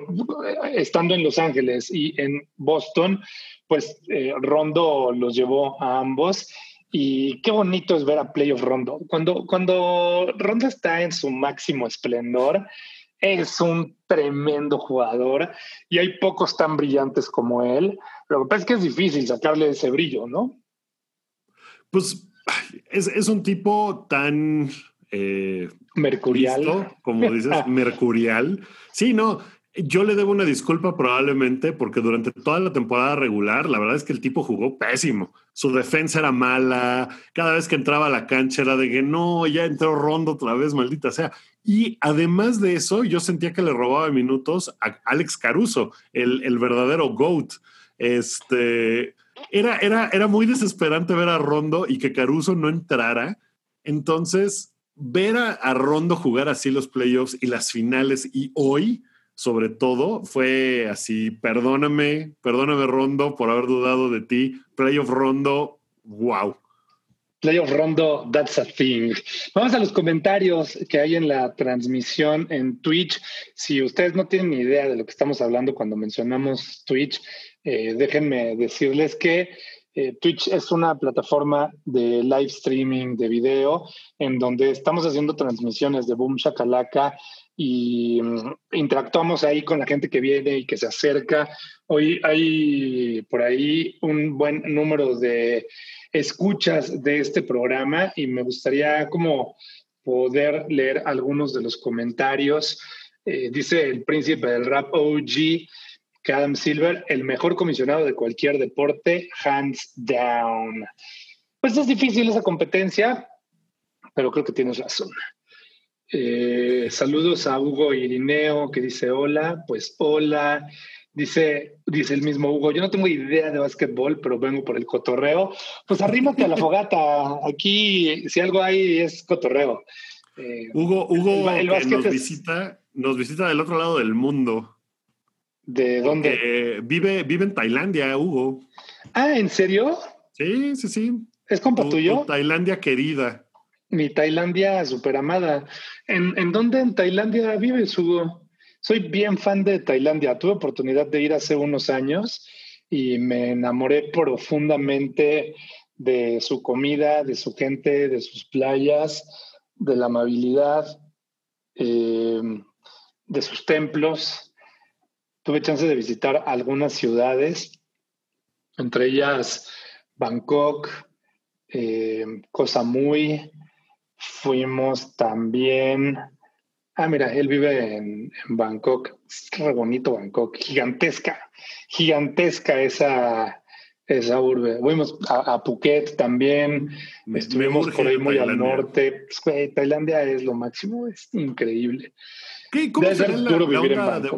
estando en Los Ángeles y en Boston, pues eh, Rondo los llevó a ambos y qué bonito es ver a Playoff Rondo. Cuando, cuando Rondo está en su máximo esplendor, es un tremendo jugador y hay pocos tan brillantes como él. Lo que pasa es que es difícil sacarle ese brillo, ¿no? Pues es, un tipo tan... Eh, mercurial. como dices, mercurial. Sí, no, yo le debo una disculpa probablemente porque durante toda la temporada regular, la verdad es que el tipo jugó pésimo. Su defensa era mala. Cada vez que entraba a la cancha era de que no, ya entró Rondo otra vez, maldita sea. Y además de eso, yo sentía que le robaba minutos a Alex Caruso, el, verdadero GOAT. Este, era, era, era muy desesperante ver a Rondo y que Caruso no entrara. Entonces, ver a, a Rondo jugar así los playoffs y las finales y hoy sobre todo fue así, perdóname, perdóname Rondo por haber dudado de ti, Playoff Rondo, wow. Playoff Rondo, that's a thing. Vamos a los comentarios que hay en la transmisión en Twitch. Si ustedes no tienen ni idea de lo que estamos hablando cuando mencionamos Twitch, eh, déjenme decirles que eh, Twitch es una plataforma de live streaming de video en donde estamos haciendo transmisiones de Boom Shakalaka y mm, interactuamos ahí con la gente que viene y que se acerca. Hoy hay por ahí un buen número de escuchas de este programa y me gustaría como poder leer algunos de los comentarios. Eh, dice el príncipe del rap OG, que Adam Silver, el mejor comisionado de cualquier deporte, hands down. Pues es difícil esa competencia, pero creo que tienes razón. Eh, saludos a Hugo Irineo que dice hola, pues hola. Dice, dice el mismo Hugo, yo no tengo idea de básquetbol, pero vengo por el cotorreo. Pues arrímate a la fogata. Aquí, si algo hay, es cotorreo. Eh, Hugo, Hugo nos, visita, nos visita del otro lado del mundo. ¿De dónde? vive, vive en Tailandia, Hugo. Ah, ¿en serio? Sí, sí, sí. ¿Es compa tuyo? Tailandia querida. Mi Tailandia super amada. ¿En, ¿En dónde en Tailandia vives, Hugo? Soy bien fan de Tailandia. Tuve oportunidad de ir hace unos años y me enamoré profundamente de su comida, de su gente, de sus playas, de la amabilidad, eh, de sus templos. Tuve chance de visitar algunas ciudades, entre ellas Bangkok, eh, Koh. Fuimos también Ah, mira, él vive en, Bangkok. Es re bonito Bangkok, gigantesca, gigantesca esa, esa urbe. Fuimos a, Phuket también, estuvimos por ahí muy al norte. Pues, Tailandia es lo máximo, es increíble. ¿Cómo, se la, de,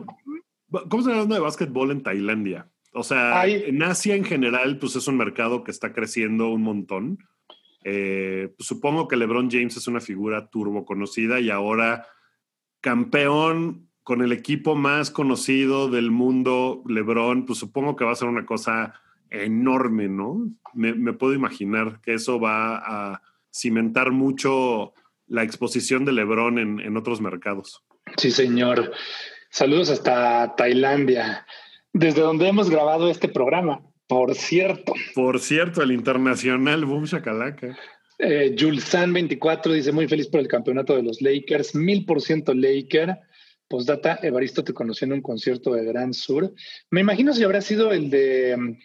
¿Cómo se la onda de básquetbol en Tailandia? O sea, en Asia en general, pues es un mercado que está creciendo un montón. Eh, pues, supongo que LeBron James es una figura turbo conocida y ahora campeón con el equipo más conocido del mundo, LeBron, pues supongo que va a ser una cosa enorme, ¿no? Me, puedo imaginar que eso va a cimentar mucho la exposición de LeBron en, en otros mercados. Sí, señor. Saludos hasta Tailandia, desde donde hemos grabado este programa, por cierto. Por cierto, el internacional Boom Shakalaka. Eh, Julsan24 dice muy feliz por el campeonato de los Lakers, mil por ciento Laker. Postdata, Evaristo te conoció en un concierto de Gran Sur. Me imagino si habrá sido el de mm,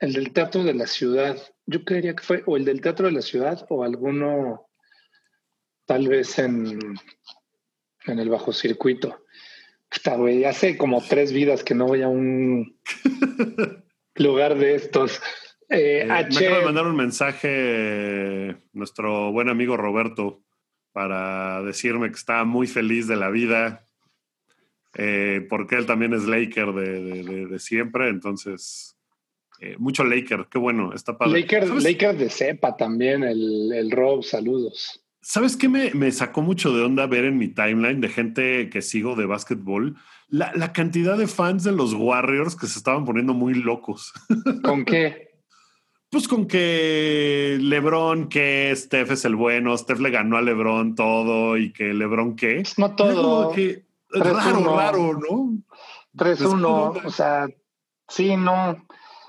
el del Teatro de la Ciudad. Yo creería que fue o el del Teatro de la Ciudad o alguno tal vez en, en el bajo circuito. Está, güey, hace como tres vidas que no voy a un lugar de estos. Eh, me acaba de mandar un mensaje nuestro buen amigo Roberto para decirme que está muy feliz de la vida, eh, porque él también es Laker de, siempre, entonces eh, mucho Laker, qué bueno, está padre. Laker, de cepa también, el, el Rob, saludos. ¿Sabes qué me, sacó mucho de onda ver en mi timeline de gente que sigo de básquetbol? La, la cantidad de fans de los Warriors que se estaban poniendo muy locos. ¿Con qué? Pues con que Lebron, que Steph es el bueno, Steph le ganó a Lebron todo y que Lebron qué. Pues no todo. Que, raro, raro, ¿no? 3-1, o sea, sí, no.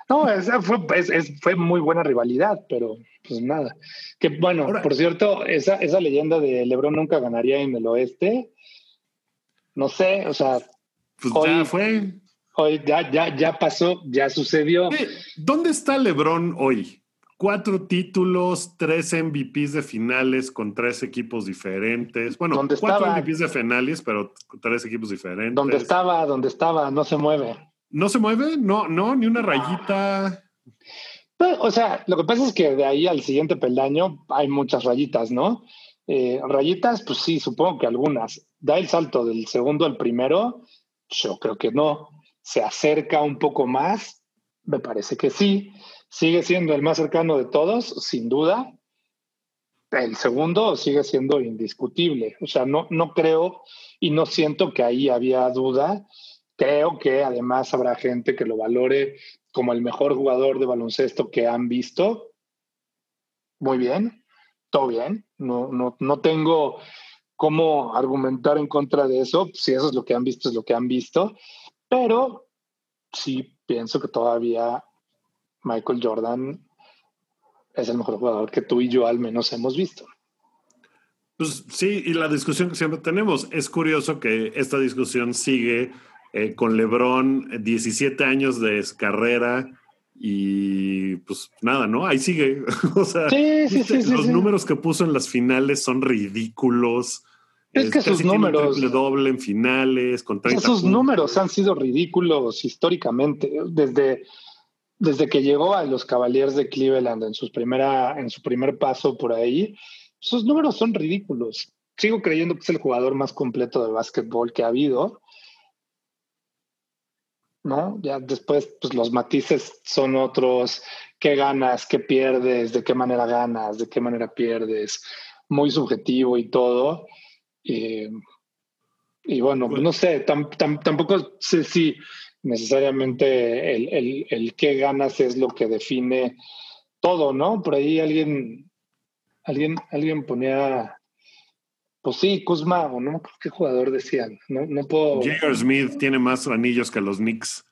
No, fue, fue muy buena rivalidad, pero pues nada. Que bueno, por cierto, esa, esa leyenda de Lebron nunca ganaría en el oeste, no sé, o sea. Pues ya fue. Hoy ya, ya, ya pasó, ya sucedió. ¿Dónde está LeBron hoy? Cuatro títulos, tres MVPs de finales con tres equipos diferentes. Bueno, cuatro MVPs de finales, pero tres equipos diferentes. ¿Dónde estaba? ¿Dónde estaba? No se mueve. ¿No se mueve? No, no, ni una rayita. Pues, o sea, lo que pasa es que de ahí al siguiente peldaño hay muchas rayitas, ¿no? Eh, rayitas, pues sí, supongo que algunas. Da el salto del segundo al primero, yo creo que no se acerca un poco más? Me parece que sí. Sigue siendo el más cercano de todos, sin duda. El segundo sigue siendo indiscutible. O sea, no, no creo y no siento que ahí había duda. Creo que además habrá gente que lo valore como el mejor jugador de baloncesto que han visto. Muy bien, todo bien. No, no, no tengo cómo argumentar en contra de eso. Si eso es lo que han visto, es lo que han visto. Pero sí pienso que todavía Michael Jordan es el mejor jugador que tú y yo al menos hemos visto. Pues sí, y la discusión que siempre tenemos, es curioso que esta discusión sigue eh, con Lebron, 17 años de carrera y pues nada, ¿no? Ahí sigue. o sea, los números que puso en las finales son ridículos. Es que sus números. doble en finales, con Esos números han sido ridículos históricamente. Desde, desde que llegó a los Cavaliers de Cleveland en, sus primera, en su primer paso por ahí, sus números son ridículos. Sigo creyendo que es el jugador más completo de básquetbol que ha habido. ¿No? Ya después, pues los matices son otros. ¿Qué ganas? ¿Qué pierdes? ¿De qué manera ganas? ¿De qué manera pierdes? Muy subjetivo y todo. y bueno, pues no sé, tampoco sé si necesariamente el, el, el qué ganas es lo que define todo, ¿no? Por ahí alguien alguien, alguien ponía, pues sí, Kuzma, o no qué jugador decían, no, no puedo. J.R. Smith tiene más anillos que los Knicks.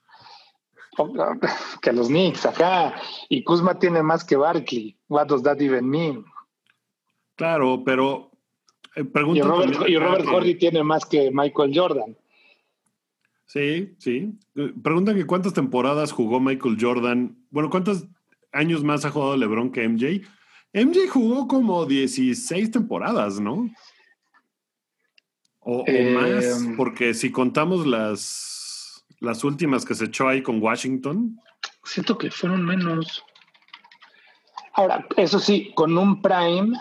Que los Knicks, acá. Y Kuzma tiene más que Barkley. What does that even mean? Claro, pero eh, y Robert, y Robert Horry tiene más que Michael Jordan. Sí, sí. Eh, preguntan que cuántas temporadas jugó Michael Jordan. Bueno, ¿cuántos años más ha jugado LeBron que MJ? MJ jugó como 16 temporadas, ¿no? O, más, em. porque si contamos las, las últimas que se echó ahí con Washington. Siento que fueron menos. Ahora, eso sí, con un prime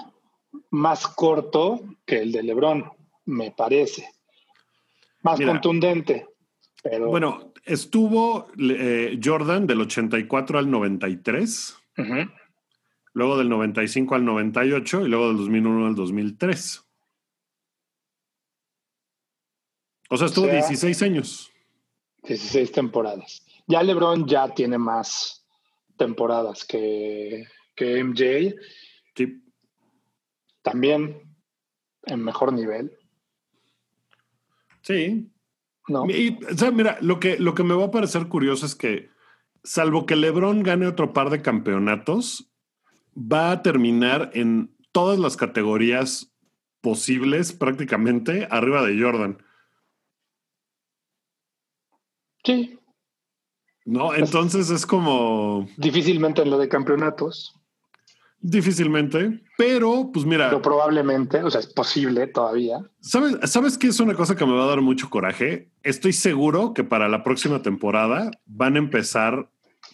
más corto que el de LeBron, me parece. Más contundente. Pero... Bueno, estuvo eh, Jordan del 84 al 93 luego del 95 al 98 y luego del 2001 al 2003. O sea, estuvo 16 años. 16 temporadas. Ya LeBron ya tiene más temporadas que, que MJ. Sí. También en mejor nivel. Sí. No. o sea, mira, lo que, lo que me va a parecer curioso es que, salvo que LeBron gane otro par de campeonatos, va a terminar en todas las categorías posibles prácticamente arriba de Jordan. Sí. No, entonces es como... Difícilmente en lo de campeonatos. Difícilmente, pero pues mira... Pero probablemente, o sea, es posible todavía. ¿Sabes, ¿Sabes qué es una cosa que me va a dar mucho coraje? Estoy seguro que para la próxima temporada van a empezar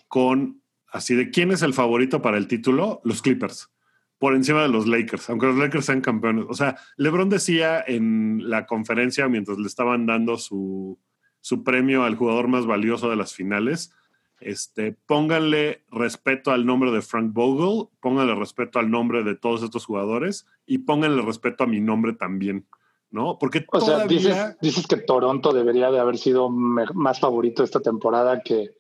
con así de quién es el favorito para el título, los Clippers, por encima de los Lakers, aunque los Lakers sean campeones. O sea, LeBron decía en la conferencia mientras le estaban dando su, su premio al jugador más valioso de las finales, este, pónganle respeto al nombre de Frank Vogel, pónganle respeto al nombre de todos estos jugadores y pónganle respeto a mi nombre también. ¿no? Porque o sea, dices, dices, que Toronto debería de haber sido más favorito esta temporada que,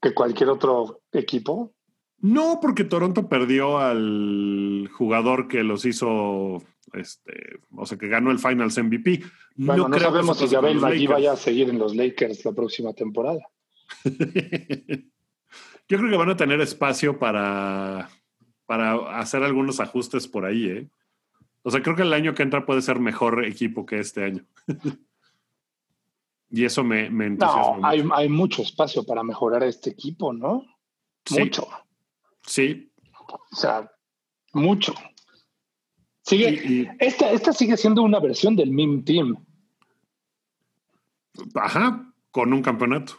que cualquier otro equipo? No, porque Toronto perdió al jugador que los hizo, este, o sea, que ganó el Finals MVP. Bueno, no, sabemos si Javel allí vaya a seguir en los Lakers la próxima temporada. Yo creo que van a tener espacio para, para hacer algunos ajustes por ahí, ¿eh? O sea, creo que el año que entra puede ser mejor equipo que este año. Y eso me, me entusiasma. No, hay, hay, mucho espacio para mejorar este equipo, ¿no? Mucho. Sí. O sea, mucho. Sigue, esta, esta sigue siendo una versión del meme team. Ajá, con un campeonato.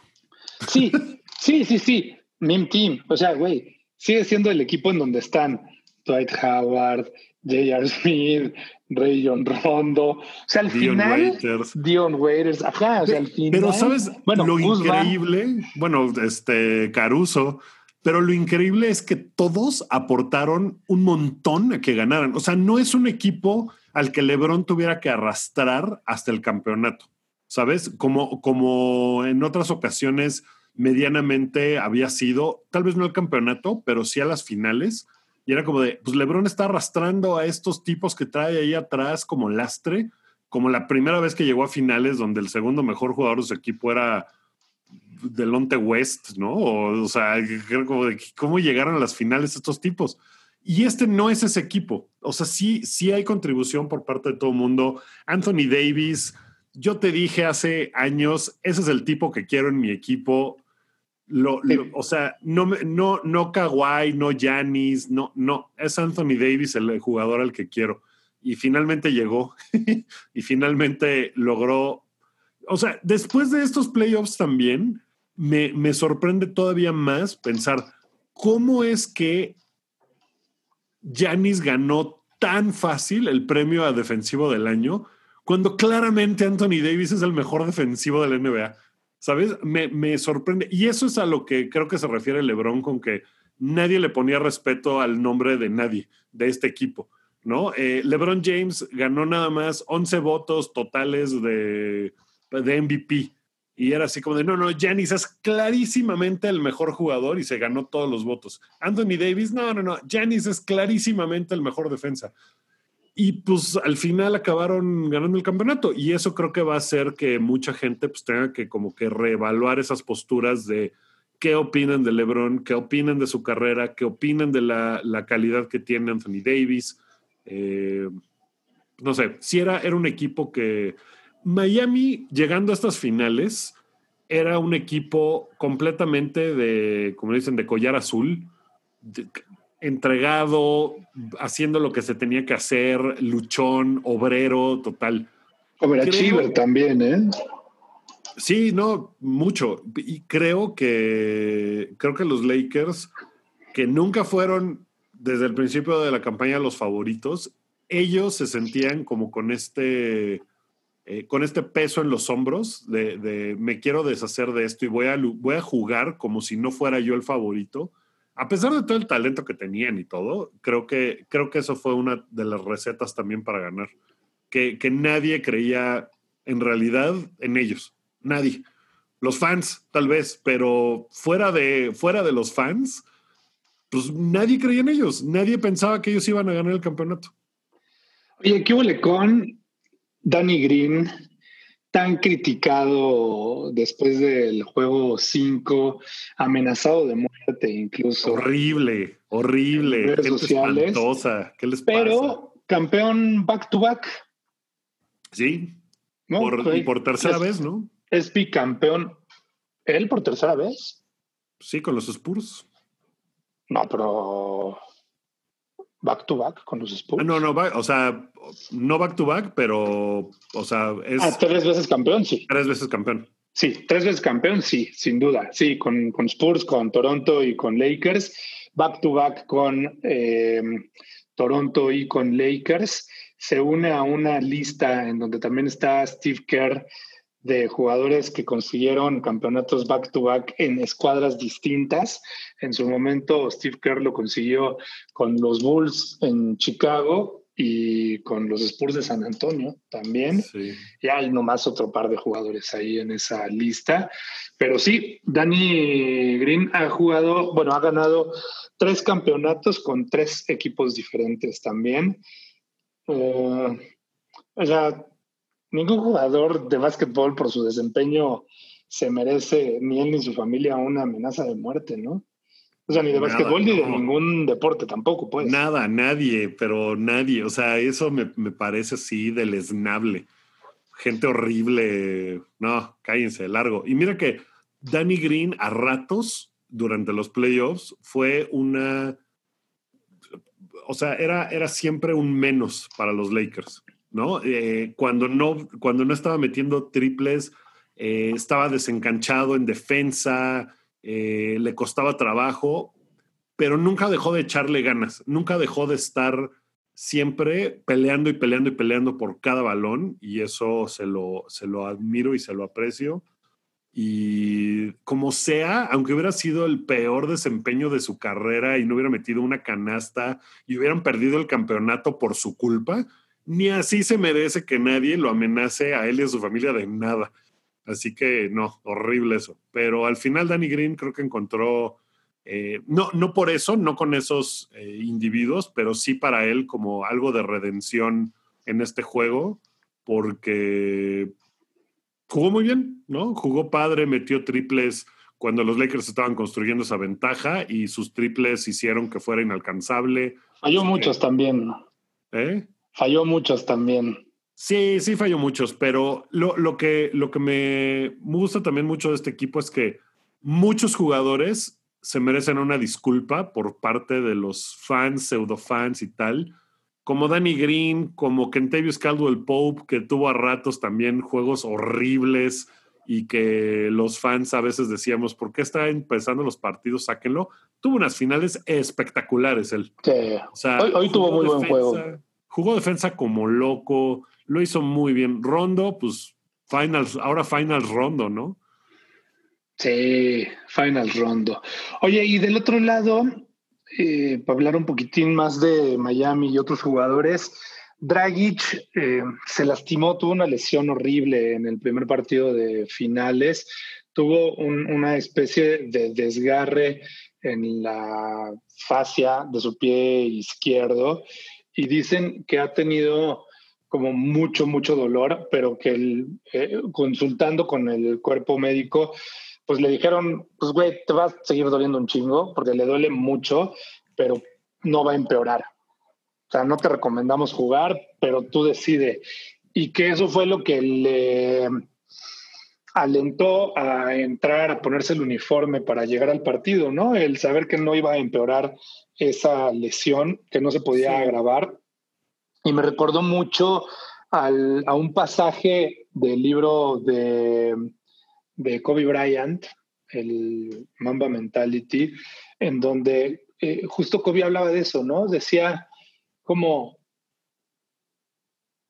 Sí, sí, sí, sí. Meme team. O sea, güey, sigue siendo el equipo en donde están Dwight Howard, J.R. Smith, Rayon Rondo. O sea, al final. Dion Waiters. Ajá, o sea, al final. Pero, ¿sabes? Bueno, lo increíble. Bueno, este, Caruso. Pero lo increíble es que todos aportaron un montón a que ganaran. O sea, no es un equipo al que LeBron tuviera que arrastrar hasta el campeonato. ¿Sabes? Como, como en otras ocasiones medianamente había sido, tal vez no el campeonato, pero sí a las finales y era como de, pues Lebron está arrastrando a estos tipos que trae ahí atrás como lastre, como la primera vez que llegó a finales donde el segundo mejor jugador de su equipo era Delonte West, ¿no? O, sea, como de cómo llegaron a las finales estos tipos. Y este no es ese equipo. O sea, sí, sí hay contribución por parte de todo el mundo. Anthony Davis, yo te dije hace años, ese es el tipo que quiero en mi equipo. Lo, o sea, no, no, no Kawhi, no Giannis, no, no, es Anthony Davis el jugador al que quiero. Y finalmente llegó y finalmente logró. O sea, después de estos playoffs también me, me sorprende todavía más pensar cómo es que Giannis ganó tan fácil el premio a defensivo del año cuando claramente Anthony Davis es el mejor defensivo de la NBA. ¿Sabes? Me, me, sorprende. Y eso es a lo que creo que se refiere LeBron con que nadie le ponía respeto al nombre de nadie de este equipo, ¿no? Eh, LeBron James ganó nada más 11 votos totales de, de MVP. Y era así como de, no, no, Janis es clarísimamente el mejor jugador y se ganó todos los votos. Anthony Davis, no, no, no, Janis es clarísimamente el mejor defensa. Y pues al final acabaron ganando el campeonato. Y eso creo que va a hacer que mucha gente pues tenga que como que reevaluar esas posturas de qué opinan de LeBron, qué opinan de su carrera, qué opinan de la, la calidad que tiene Anthony Davis. Eh, no sé, si era, era un equipo que Miami, llegando a estas finales, era un equipo completamente de, como dicen, de collar azul. Entregado, haciendo lo que se tenía que hacer, luchón, obrero, total. Overachiever también, ¿eh? Sí, no, mucho. Y creo que creo que los Lakers, que nunca fueron desde el principio de la campaña los favoritos, ellos se sentían como con este, eh, con este peso en los hombros de, de, me quiero deshacer de esto y voy a, voy a jugar como si no fuera yo el favorito a pesar de todo el talento que tenían y todo, creo que, creo que eso fue una de las recetas también para ganar. Que, que nadie creía en realidad en ellos. Nadie. Los fans, tal vez, pero fuera de, fuera de los fans, pues nadie creía en ellos. Nadie pensaba que ellos iban a ganar el campeonato. Oye, ¿qué huele con Danny Green, tan criticado después del juego 5, amenazado de muerte incluso. Horrible, horrible. Qué sociales, espantosa. ¿Qué les pasa? Pero campeón back to back. Sí. ¿No? Por, okay. y por tercera es, vez, ¿no? Es bicampeón. ¿Él por tercera vez? Sí, con los Spurs. No, pero back to back con los Spurs. No, no, o sea, no back to back, pero, o sea, es. Ah, tres veces campeón, sí. Tres veces campeón. Sí, tres veces campeón, sí, sin duda. Sí, con, con Spurs, con Toronto y con Lakers. Back to back con eh, Toronto y con Lakers. Se une a una lista en donde también está Steve Kerr de jugadores que consiguieron campeonatos back-to-back en escuadras distintas. En su momento, Steve Kerr lo consiguió con los Bulls en Chicago y con los Spurs de San Antonio también. Sí. Y hay nomás otro par de jugadores ahí en esa lista. Pero sí, Danny Green ha jugado, bueno, ha ganado tres campeonatos con tres equipos diferentes también. Uh, o sea, ningún jugador de básquetbol por su desempeño se merece, ni él ni su familia, una amenaza de muerte, ¿no? O sea, ni de básquetbol ni de ningún deporte tampoco, pues. Nada, nadie, pero nadie. O sea, eso me, me parece así deleznable. Gente horrible. No, cállense, largo. Y mira que Danny Green a ratos durante los playoffs fue una. O sea, era, era siempre un menos para los Lakers. ¿No? Eh, cuando ¿no? Cuando no estaba metiendo triples, eh, estaba desencanchado en defensa, eh, le costaba trabajo, pero nunca dejó de echarle ganas, nunca dejó de estar siempre peleando y peleando y peleando por cada balón y eso se lo, se lo admiro y se lo aprecio. Y como sea, aunque hubiera sido el peor desempeño de su carrera y no hubiera metido una canasta y hubieran perdido el campeonato por su culpa, ni así se merece que nadie lo amenace a él y a su familia de nada. Así que no, horrible eso. Pero al final Danny Green creo que encontró, eh, no, no por eso, no con esos eh, individuos, pero sí para él como algo de redención en este juego, porque jugó muy bien, ¿no? Jugó padre, metió triples cuando los Lakers estaban construyendo esa ventaja y sus triples hicieron que fuera inalcanzable. Falló muchos también. ¿Eh? Falló muchos también. Sí, sí falló muchos, pero lo, lo, que, lo que me gusta también mucho de este equipo es que muchos jugadores se merecen una disculpa por parte de los fans, pseudofans y tal, como Danny Green, como Kentavious Caldwell Pope, que tuvo a ratos también juegos horribles y que los fans a veces decíamos, ¿por qué está empezando los partidos? Sáquenlo. Tuvo unas finales espectaculares él. Sí. O sea, hoy, hoy tuvo muy defensa, buen juego jugó defensa como loco, lo hizo muy bien. Rondo, pues finals, ahora finals Rondo, ¿no? Sí, finals Rondo. Oye, y del otro lado, eh, para hablar un poquitín más de Miami y otros jugadores, Dragic eh, se lastimó, tuvo una lesión horrible en el primer partido de finales, tuvo una especie de desgarre en la fascia de su pie izquierdo y dicen que ha tenido como mucho, mucho dolor, pero que eh, consultando con el cuerpo médico, pues le dijeron, pues güey, te va a seguir doliendo un chingo, porque le duele mucho, pero no va a empeorar. O sea, no te recomendamos jugar, pero tú decides. Y que eso fue lo que le alentó a entrar, a ponerse el uniforme para llegar al partido, ¿no? El saber que no iba a empeorar esa lesión, que no se podía agravar. Y me recordó mucho a un pasaje del libro de, de Kobe Bryant, el Mamba Mentality, en donde eh, justo Kobe hablaba de eso, ¿no? Decía como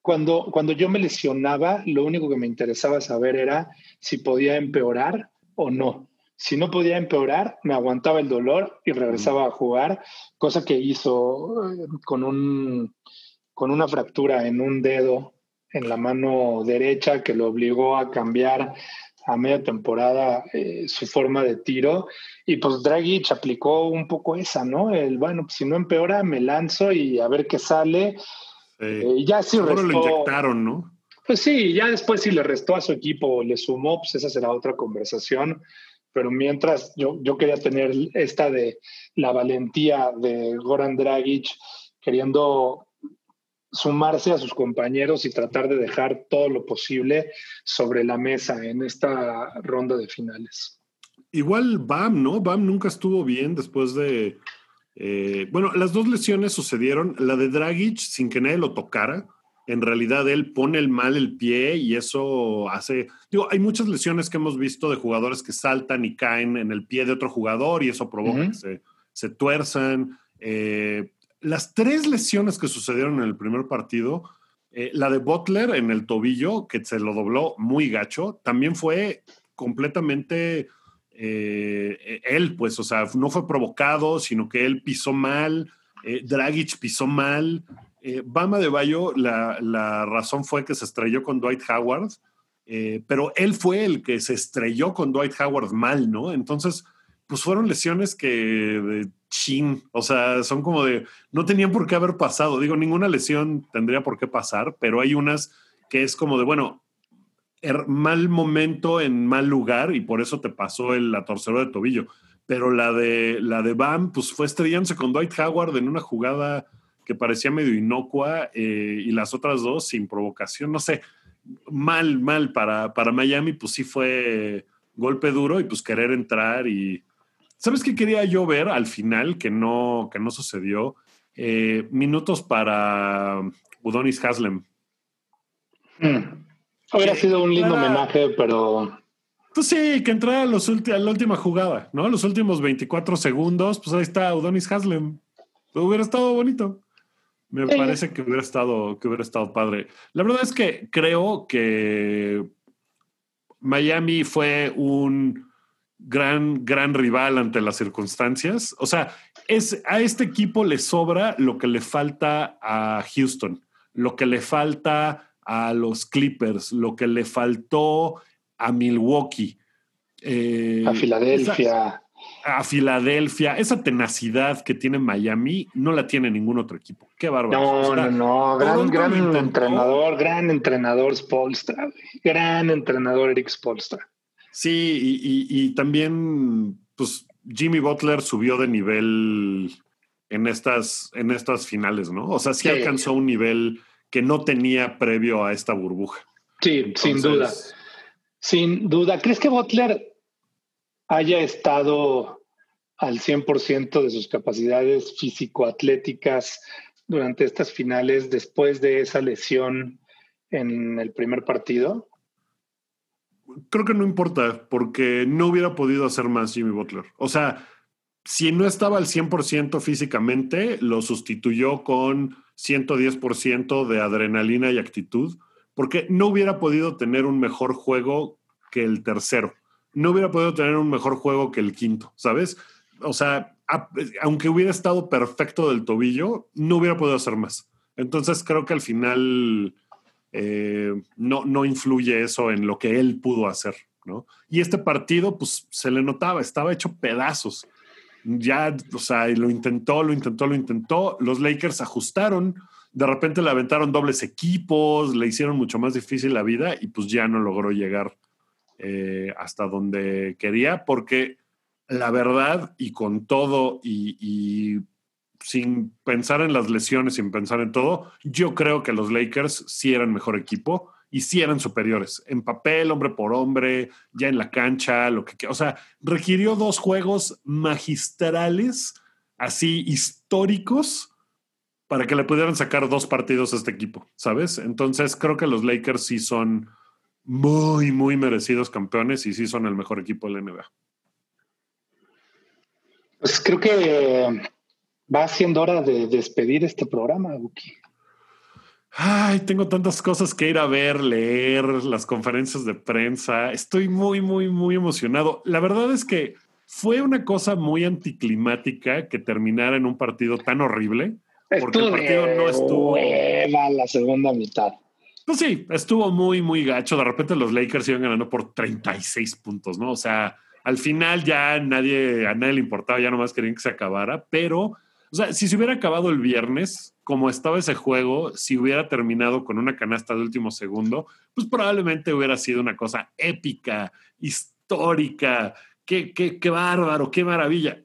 cuando, cuando yo me lesionaba, lo único que me interesaba saber era si podía empeorar o no. Si no podía empeorar, me aguantaba el dolor y regresaba a jugar, cosa que hizo eh, con, un, con una fractura en un dedo en la mano derecha que lo obligó a cambiar a media temporada eh, su forma de tiro. Y pues Dragic aplicó un poco esa, ¿no? El, bueno, pues si no empeora, me lanzo y a ver qué sale. Eh, ya sí restó, lo inyectaron, ¿no? Pues sí, ya después si le restó a su equipo, le sumó, pues esa será otra conversación pero mientras yo, yo quería tener esta de la valentía de Goran Dragic queriendo sumarse a sus compañeros y tratar de dejar todo lo posible sobre la mesa en esta ronda de finales. Igual Bam, ¿no? Bam nunca estuvo bien después de... Eh, bueno, las dos lesiones sucedieron, la de Dragic sin que nadie lo tocara, en realidad él pone el mal el pie y eso hace, digo, hay muchas lesiones que hemos visto de jugadores que saltan y caen en el pie de otro jugador y eso provoca que se, se tuerzan. Eh, las tres lesiones que sucedieron en el primer partido, eh, la de Butler en el tobillo, que se lo dobló muy gacho, también fue completamente eh, él, pues, o sea, no fue provocado, sino que él pisó mal, Dragic pisó mal. Eh, Bama de Bayo, la, razón fue que se estrelló con Dwight Howard, eh, pero él fue el que se estrelló con Dwight Howard mal, ¿no? Entonces, pues fueron lesiones que de chin, o sea, son como de, no tenían por qué haber pasado. Digo, ninguna lesión tendría por qué pasar, pero hay unas que es como de, bueno, er, mal momento en mal lugar y por eso te pasó el, la de tobillo. Pero la de, la de Bam, pues fue estrellándose con Dwight Howard en una jugada que parecía medio inocua eh, y las otras dos sin provocación, no sé, mal, mal para, para Miami, pues sí fue golpe duro y pues querer entrar y... ¿Sabes qué quería yo ver al final que no, que no sucedió? Eh, minutos para Udonis Haslem. Hmm. Hubiera sido un lindo homenaje, pero... Pues sí, que entrara a, los a la última jugada, ¿no? Los últimos 24 segundos, pues ahí está Udonis Haslem. Hubiera estado bonito. Me parece que hubiera estado, que hubiera estado padre. La verdad es que creo que Miami fue un gran, gran rival ante las circunstancias. O sea, es, a este equipo le sobra lo que le falta a Houston, lo que le falta a los Clippers, lo que le faltó a Milwaukee. Eh, a Filadelfia a Filadelfia, esa tenacidad que tiene Miami no la tiene ningún otro equipo. Qué bárbaro. No, no, no, gran, gran entrenador, gran entrenador Spolstra, gran entrenador Eric Spolstra. Sí, y, también, pues Jimmy Butler subió de nivel en estas, en estas finales, ¿no? O sea, sí, alcanzó un nivel que no tenía previo a esta burbuja. Sí, sin duda. Sin duda. ¿Crees que Butler haya estado al 100% de sus capacidades físico-atléticas durante estas finales después de esa lesión en el primer partido? Creo que no importa, porque no hubiera podido hacer más Jimmy Butler. O sea, si no estaba al 100% físicamente, lo sustituyó con 110% de adrenalina y actitud, porque no hubiera podido tener un mejor juego que el tercero. No hubiera podido tener un mejor juego que el quinto, ¿sabes? O sea, aunque hubiera estado perfecto del tobillo, no hubiera podido hacer más. Entonces creo que al final eh, no, no influye eso en lo que él pudo hacer, ¿no? Y este partido, pues se le notaba, estaba hecho pedazos. Ya, o sea, lo intentó, lo intentó, lo intentó. Los Lakers ajustaron, de repente le aventaron dobles equipos, le hicieron mucho más difícil la vida y pues ya no logró llegar eh, hasta donde quería, porque la verdad y con todo y sin pensar en las lesiones, sin pensar en todo, yo creo que los Lakers sí eran mejor equipo y sí eran superiores. En papel, hombre por hombre, ya en la cancha, lo que... O sea, requirió dos juegos magistrales, así históricos, para que le pudieran sacar dos partidos a este equipo, ¿sabes? Entonces creo que los Lakers sí son muy, muy merecidos campeones y sí son el mejor equipo de la NBA. Pues creo que va siendo hora de despedir este programa, Buki. Ay, tengo tantas cosas que ir a ver, leer, las conferencias de prensa. Estoy muy, muy, muy emocionado. La verdad es que fue una cosa muy anticlimática que terminara en un partido tan horrible. Porque el partido no estuvo. la segunda mitad. Pues sí, estuvo muy, muy gacho. De repente los Lakers iban ganando por 36 puntos, ¿no? O sea, al final ya nadie, a nadie le importaba, ya nomás querían que se acabara, pero o sea, si se hubiera acabado el viernes, como estaba ese juego, si hubiera terminado con una canasta de último segundo, pues probablemente hubiera sido una cosa épica, histórica. Qué, qué, qué bárbaro, qué maravilla.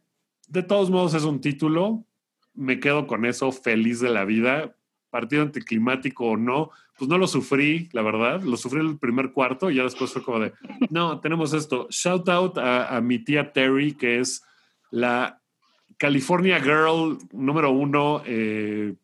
De todos modos, es un título. Me quedo con eso, feliz de la vida. Partido anticlimático o no, pues no lo sufrí, la verdad. Lo sufrí el primer cuarto y ya después fue como de, no, tenemos esto. Shout out a mi tía Terry, que es la California Girl número uno, eh,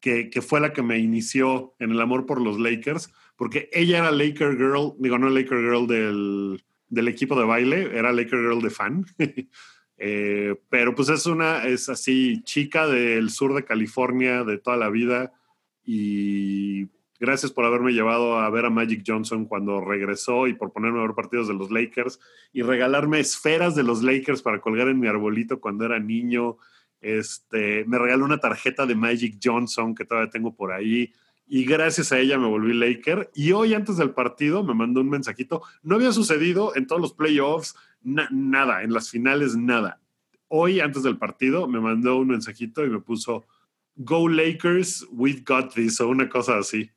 que, fue la que me inició en el amor por los Lakers, porque ella era Laker Girl, digo, no Laker Girl del, equipo de baile, era Laker Girl de fan. Eh, pero pues es una, es así, chica del sur de California de toda la vida y Gracias por haberme llevado a ver a Magic Johnson cuando regresó y por ponerme a ver partidos de los Lakers y regalarme esferas de los Lakers para colgar en mi arbolito cuando era niño. Este, me regaló una tarjeta de Magic Johnson que todavía tengo por ahí y gracias a ella me volví Laker. Y hoy antes del partido me mandó un mensajito. No había sucedido en todos los playoffs, nada, en las finales nada. Hoy antes del partido me mandó un mensajito y me puso, Go Lakers, we've got this, o una cosa así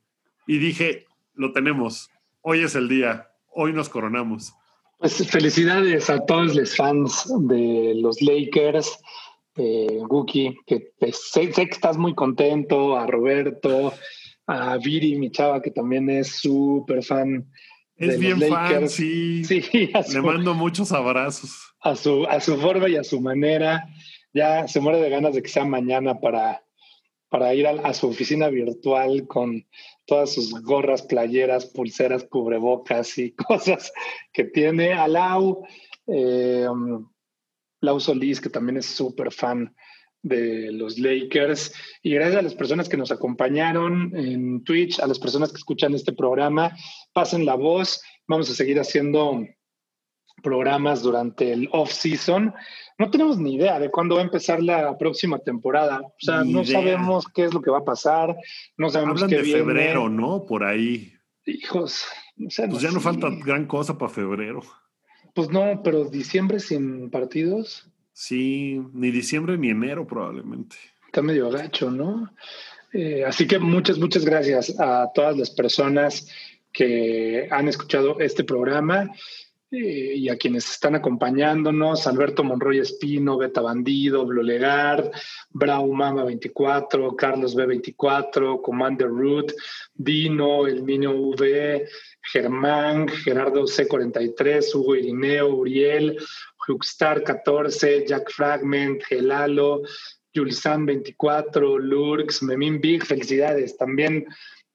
y dije, lo tenemos, hoy es el día, hoy nos coronamos. Pues felicidades a todos los fans de los Lakers, eh, Guki, que sé, que estás muy contento, a Roberto, a Viri, mi chava, que también es súper fan. Es bien fan, sí. sí Le mando muchos abrazos. A su, a su forma y a su manera. Ya se muere de ganas de que sea mañana para, para ir a su oficina virtual con todas sus gorras, playeras, pulseras, cubrebocas y cosas que tiene. A Lau, eh, Lau Solís, que también es súper fan de los Lakers. Y gracias a las personas que nos acompañaron en Twitch, a las personas que escuchan este programa, pasen la voz. Vamos a seguir haciendo programas durante el off-season no tenemos ni idea de cuándo va a empezar la próxima temporada. O sea, no sabemos qué es lo que va a pasar, no sabemos Hablan qué de febrero, ¿no? Por ahí. Hijos. Pues ya no falta gran cosa para febrero. Pues no, pero diciembre sin partidos. Sí, ni diciembre ni enero probablemente. Está medio agacho, ¿no? Eh, así que muchas, muchas gracias a todas las personas que han escuchado este programa. Eh, y a quienes están acompañándonos, Alberto Monroy Espino, Beta Bandido, Blolegard, Braumama 24, Carlos B24, Commander Root, Dino, El Niño V, Germán, Gerardo C43, Hugo Irineo, Uriel, Hugstar 14, Jack Fragment, Gelalo, Julsan 24, Lurks, Memín Big, felicidades, también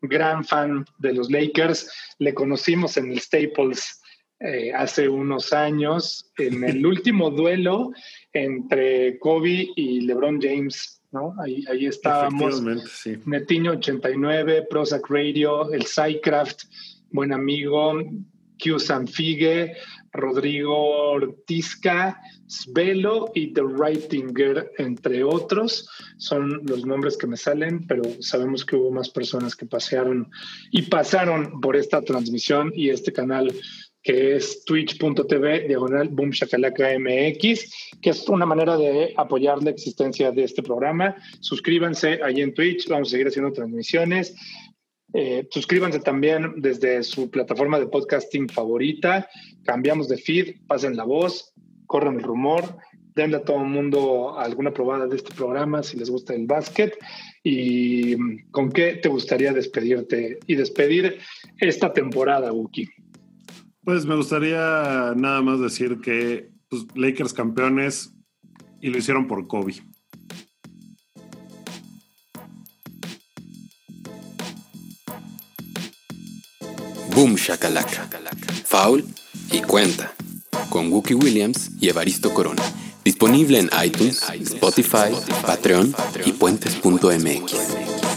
gran fan de los Lakers, le conocimos en el Staples eh, hace unos años en el último duelo entre Kobe y LeBron James. ¿no? Ahí, ahí estábamos. Sí. Netiño 89, Prozac Radio, el Cycraft, buen amigo, Q Sanfigue, Rodrigo Ortizca, Svelo y The Writinger, entre otros. Son los nombres que me salen, pero sabemos que hubo más personas que pasearon y pasaron por esta transmisión y este canal que es twitch.tv diagonal boom MX, que es una manera de apoyar la existencia de este programa. Suscríbanse ahí en Twitch, vamos a seguir haciendo transmisiones. Eh, suscríbanse también desde su plataforma de podcasting favorita. Cambiamos de feed, pasen la voz, corran el rumor, denle a todo el mundo alguna probada de este programa si les gusta el básquet. ¿Y con qué te gustaría despedirte y despedir esta temporada, Uki? Pues me gustaría nada más decir que pues, Lakers campeones y lo hicieron por Kobe. Boom Shakalaka. Foul y cuenta. Con Wookie Williams y Evaristo Corona. Disponible en iTunes, Spotify, Patreon y puentes.mx.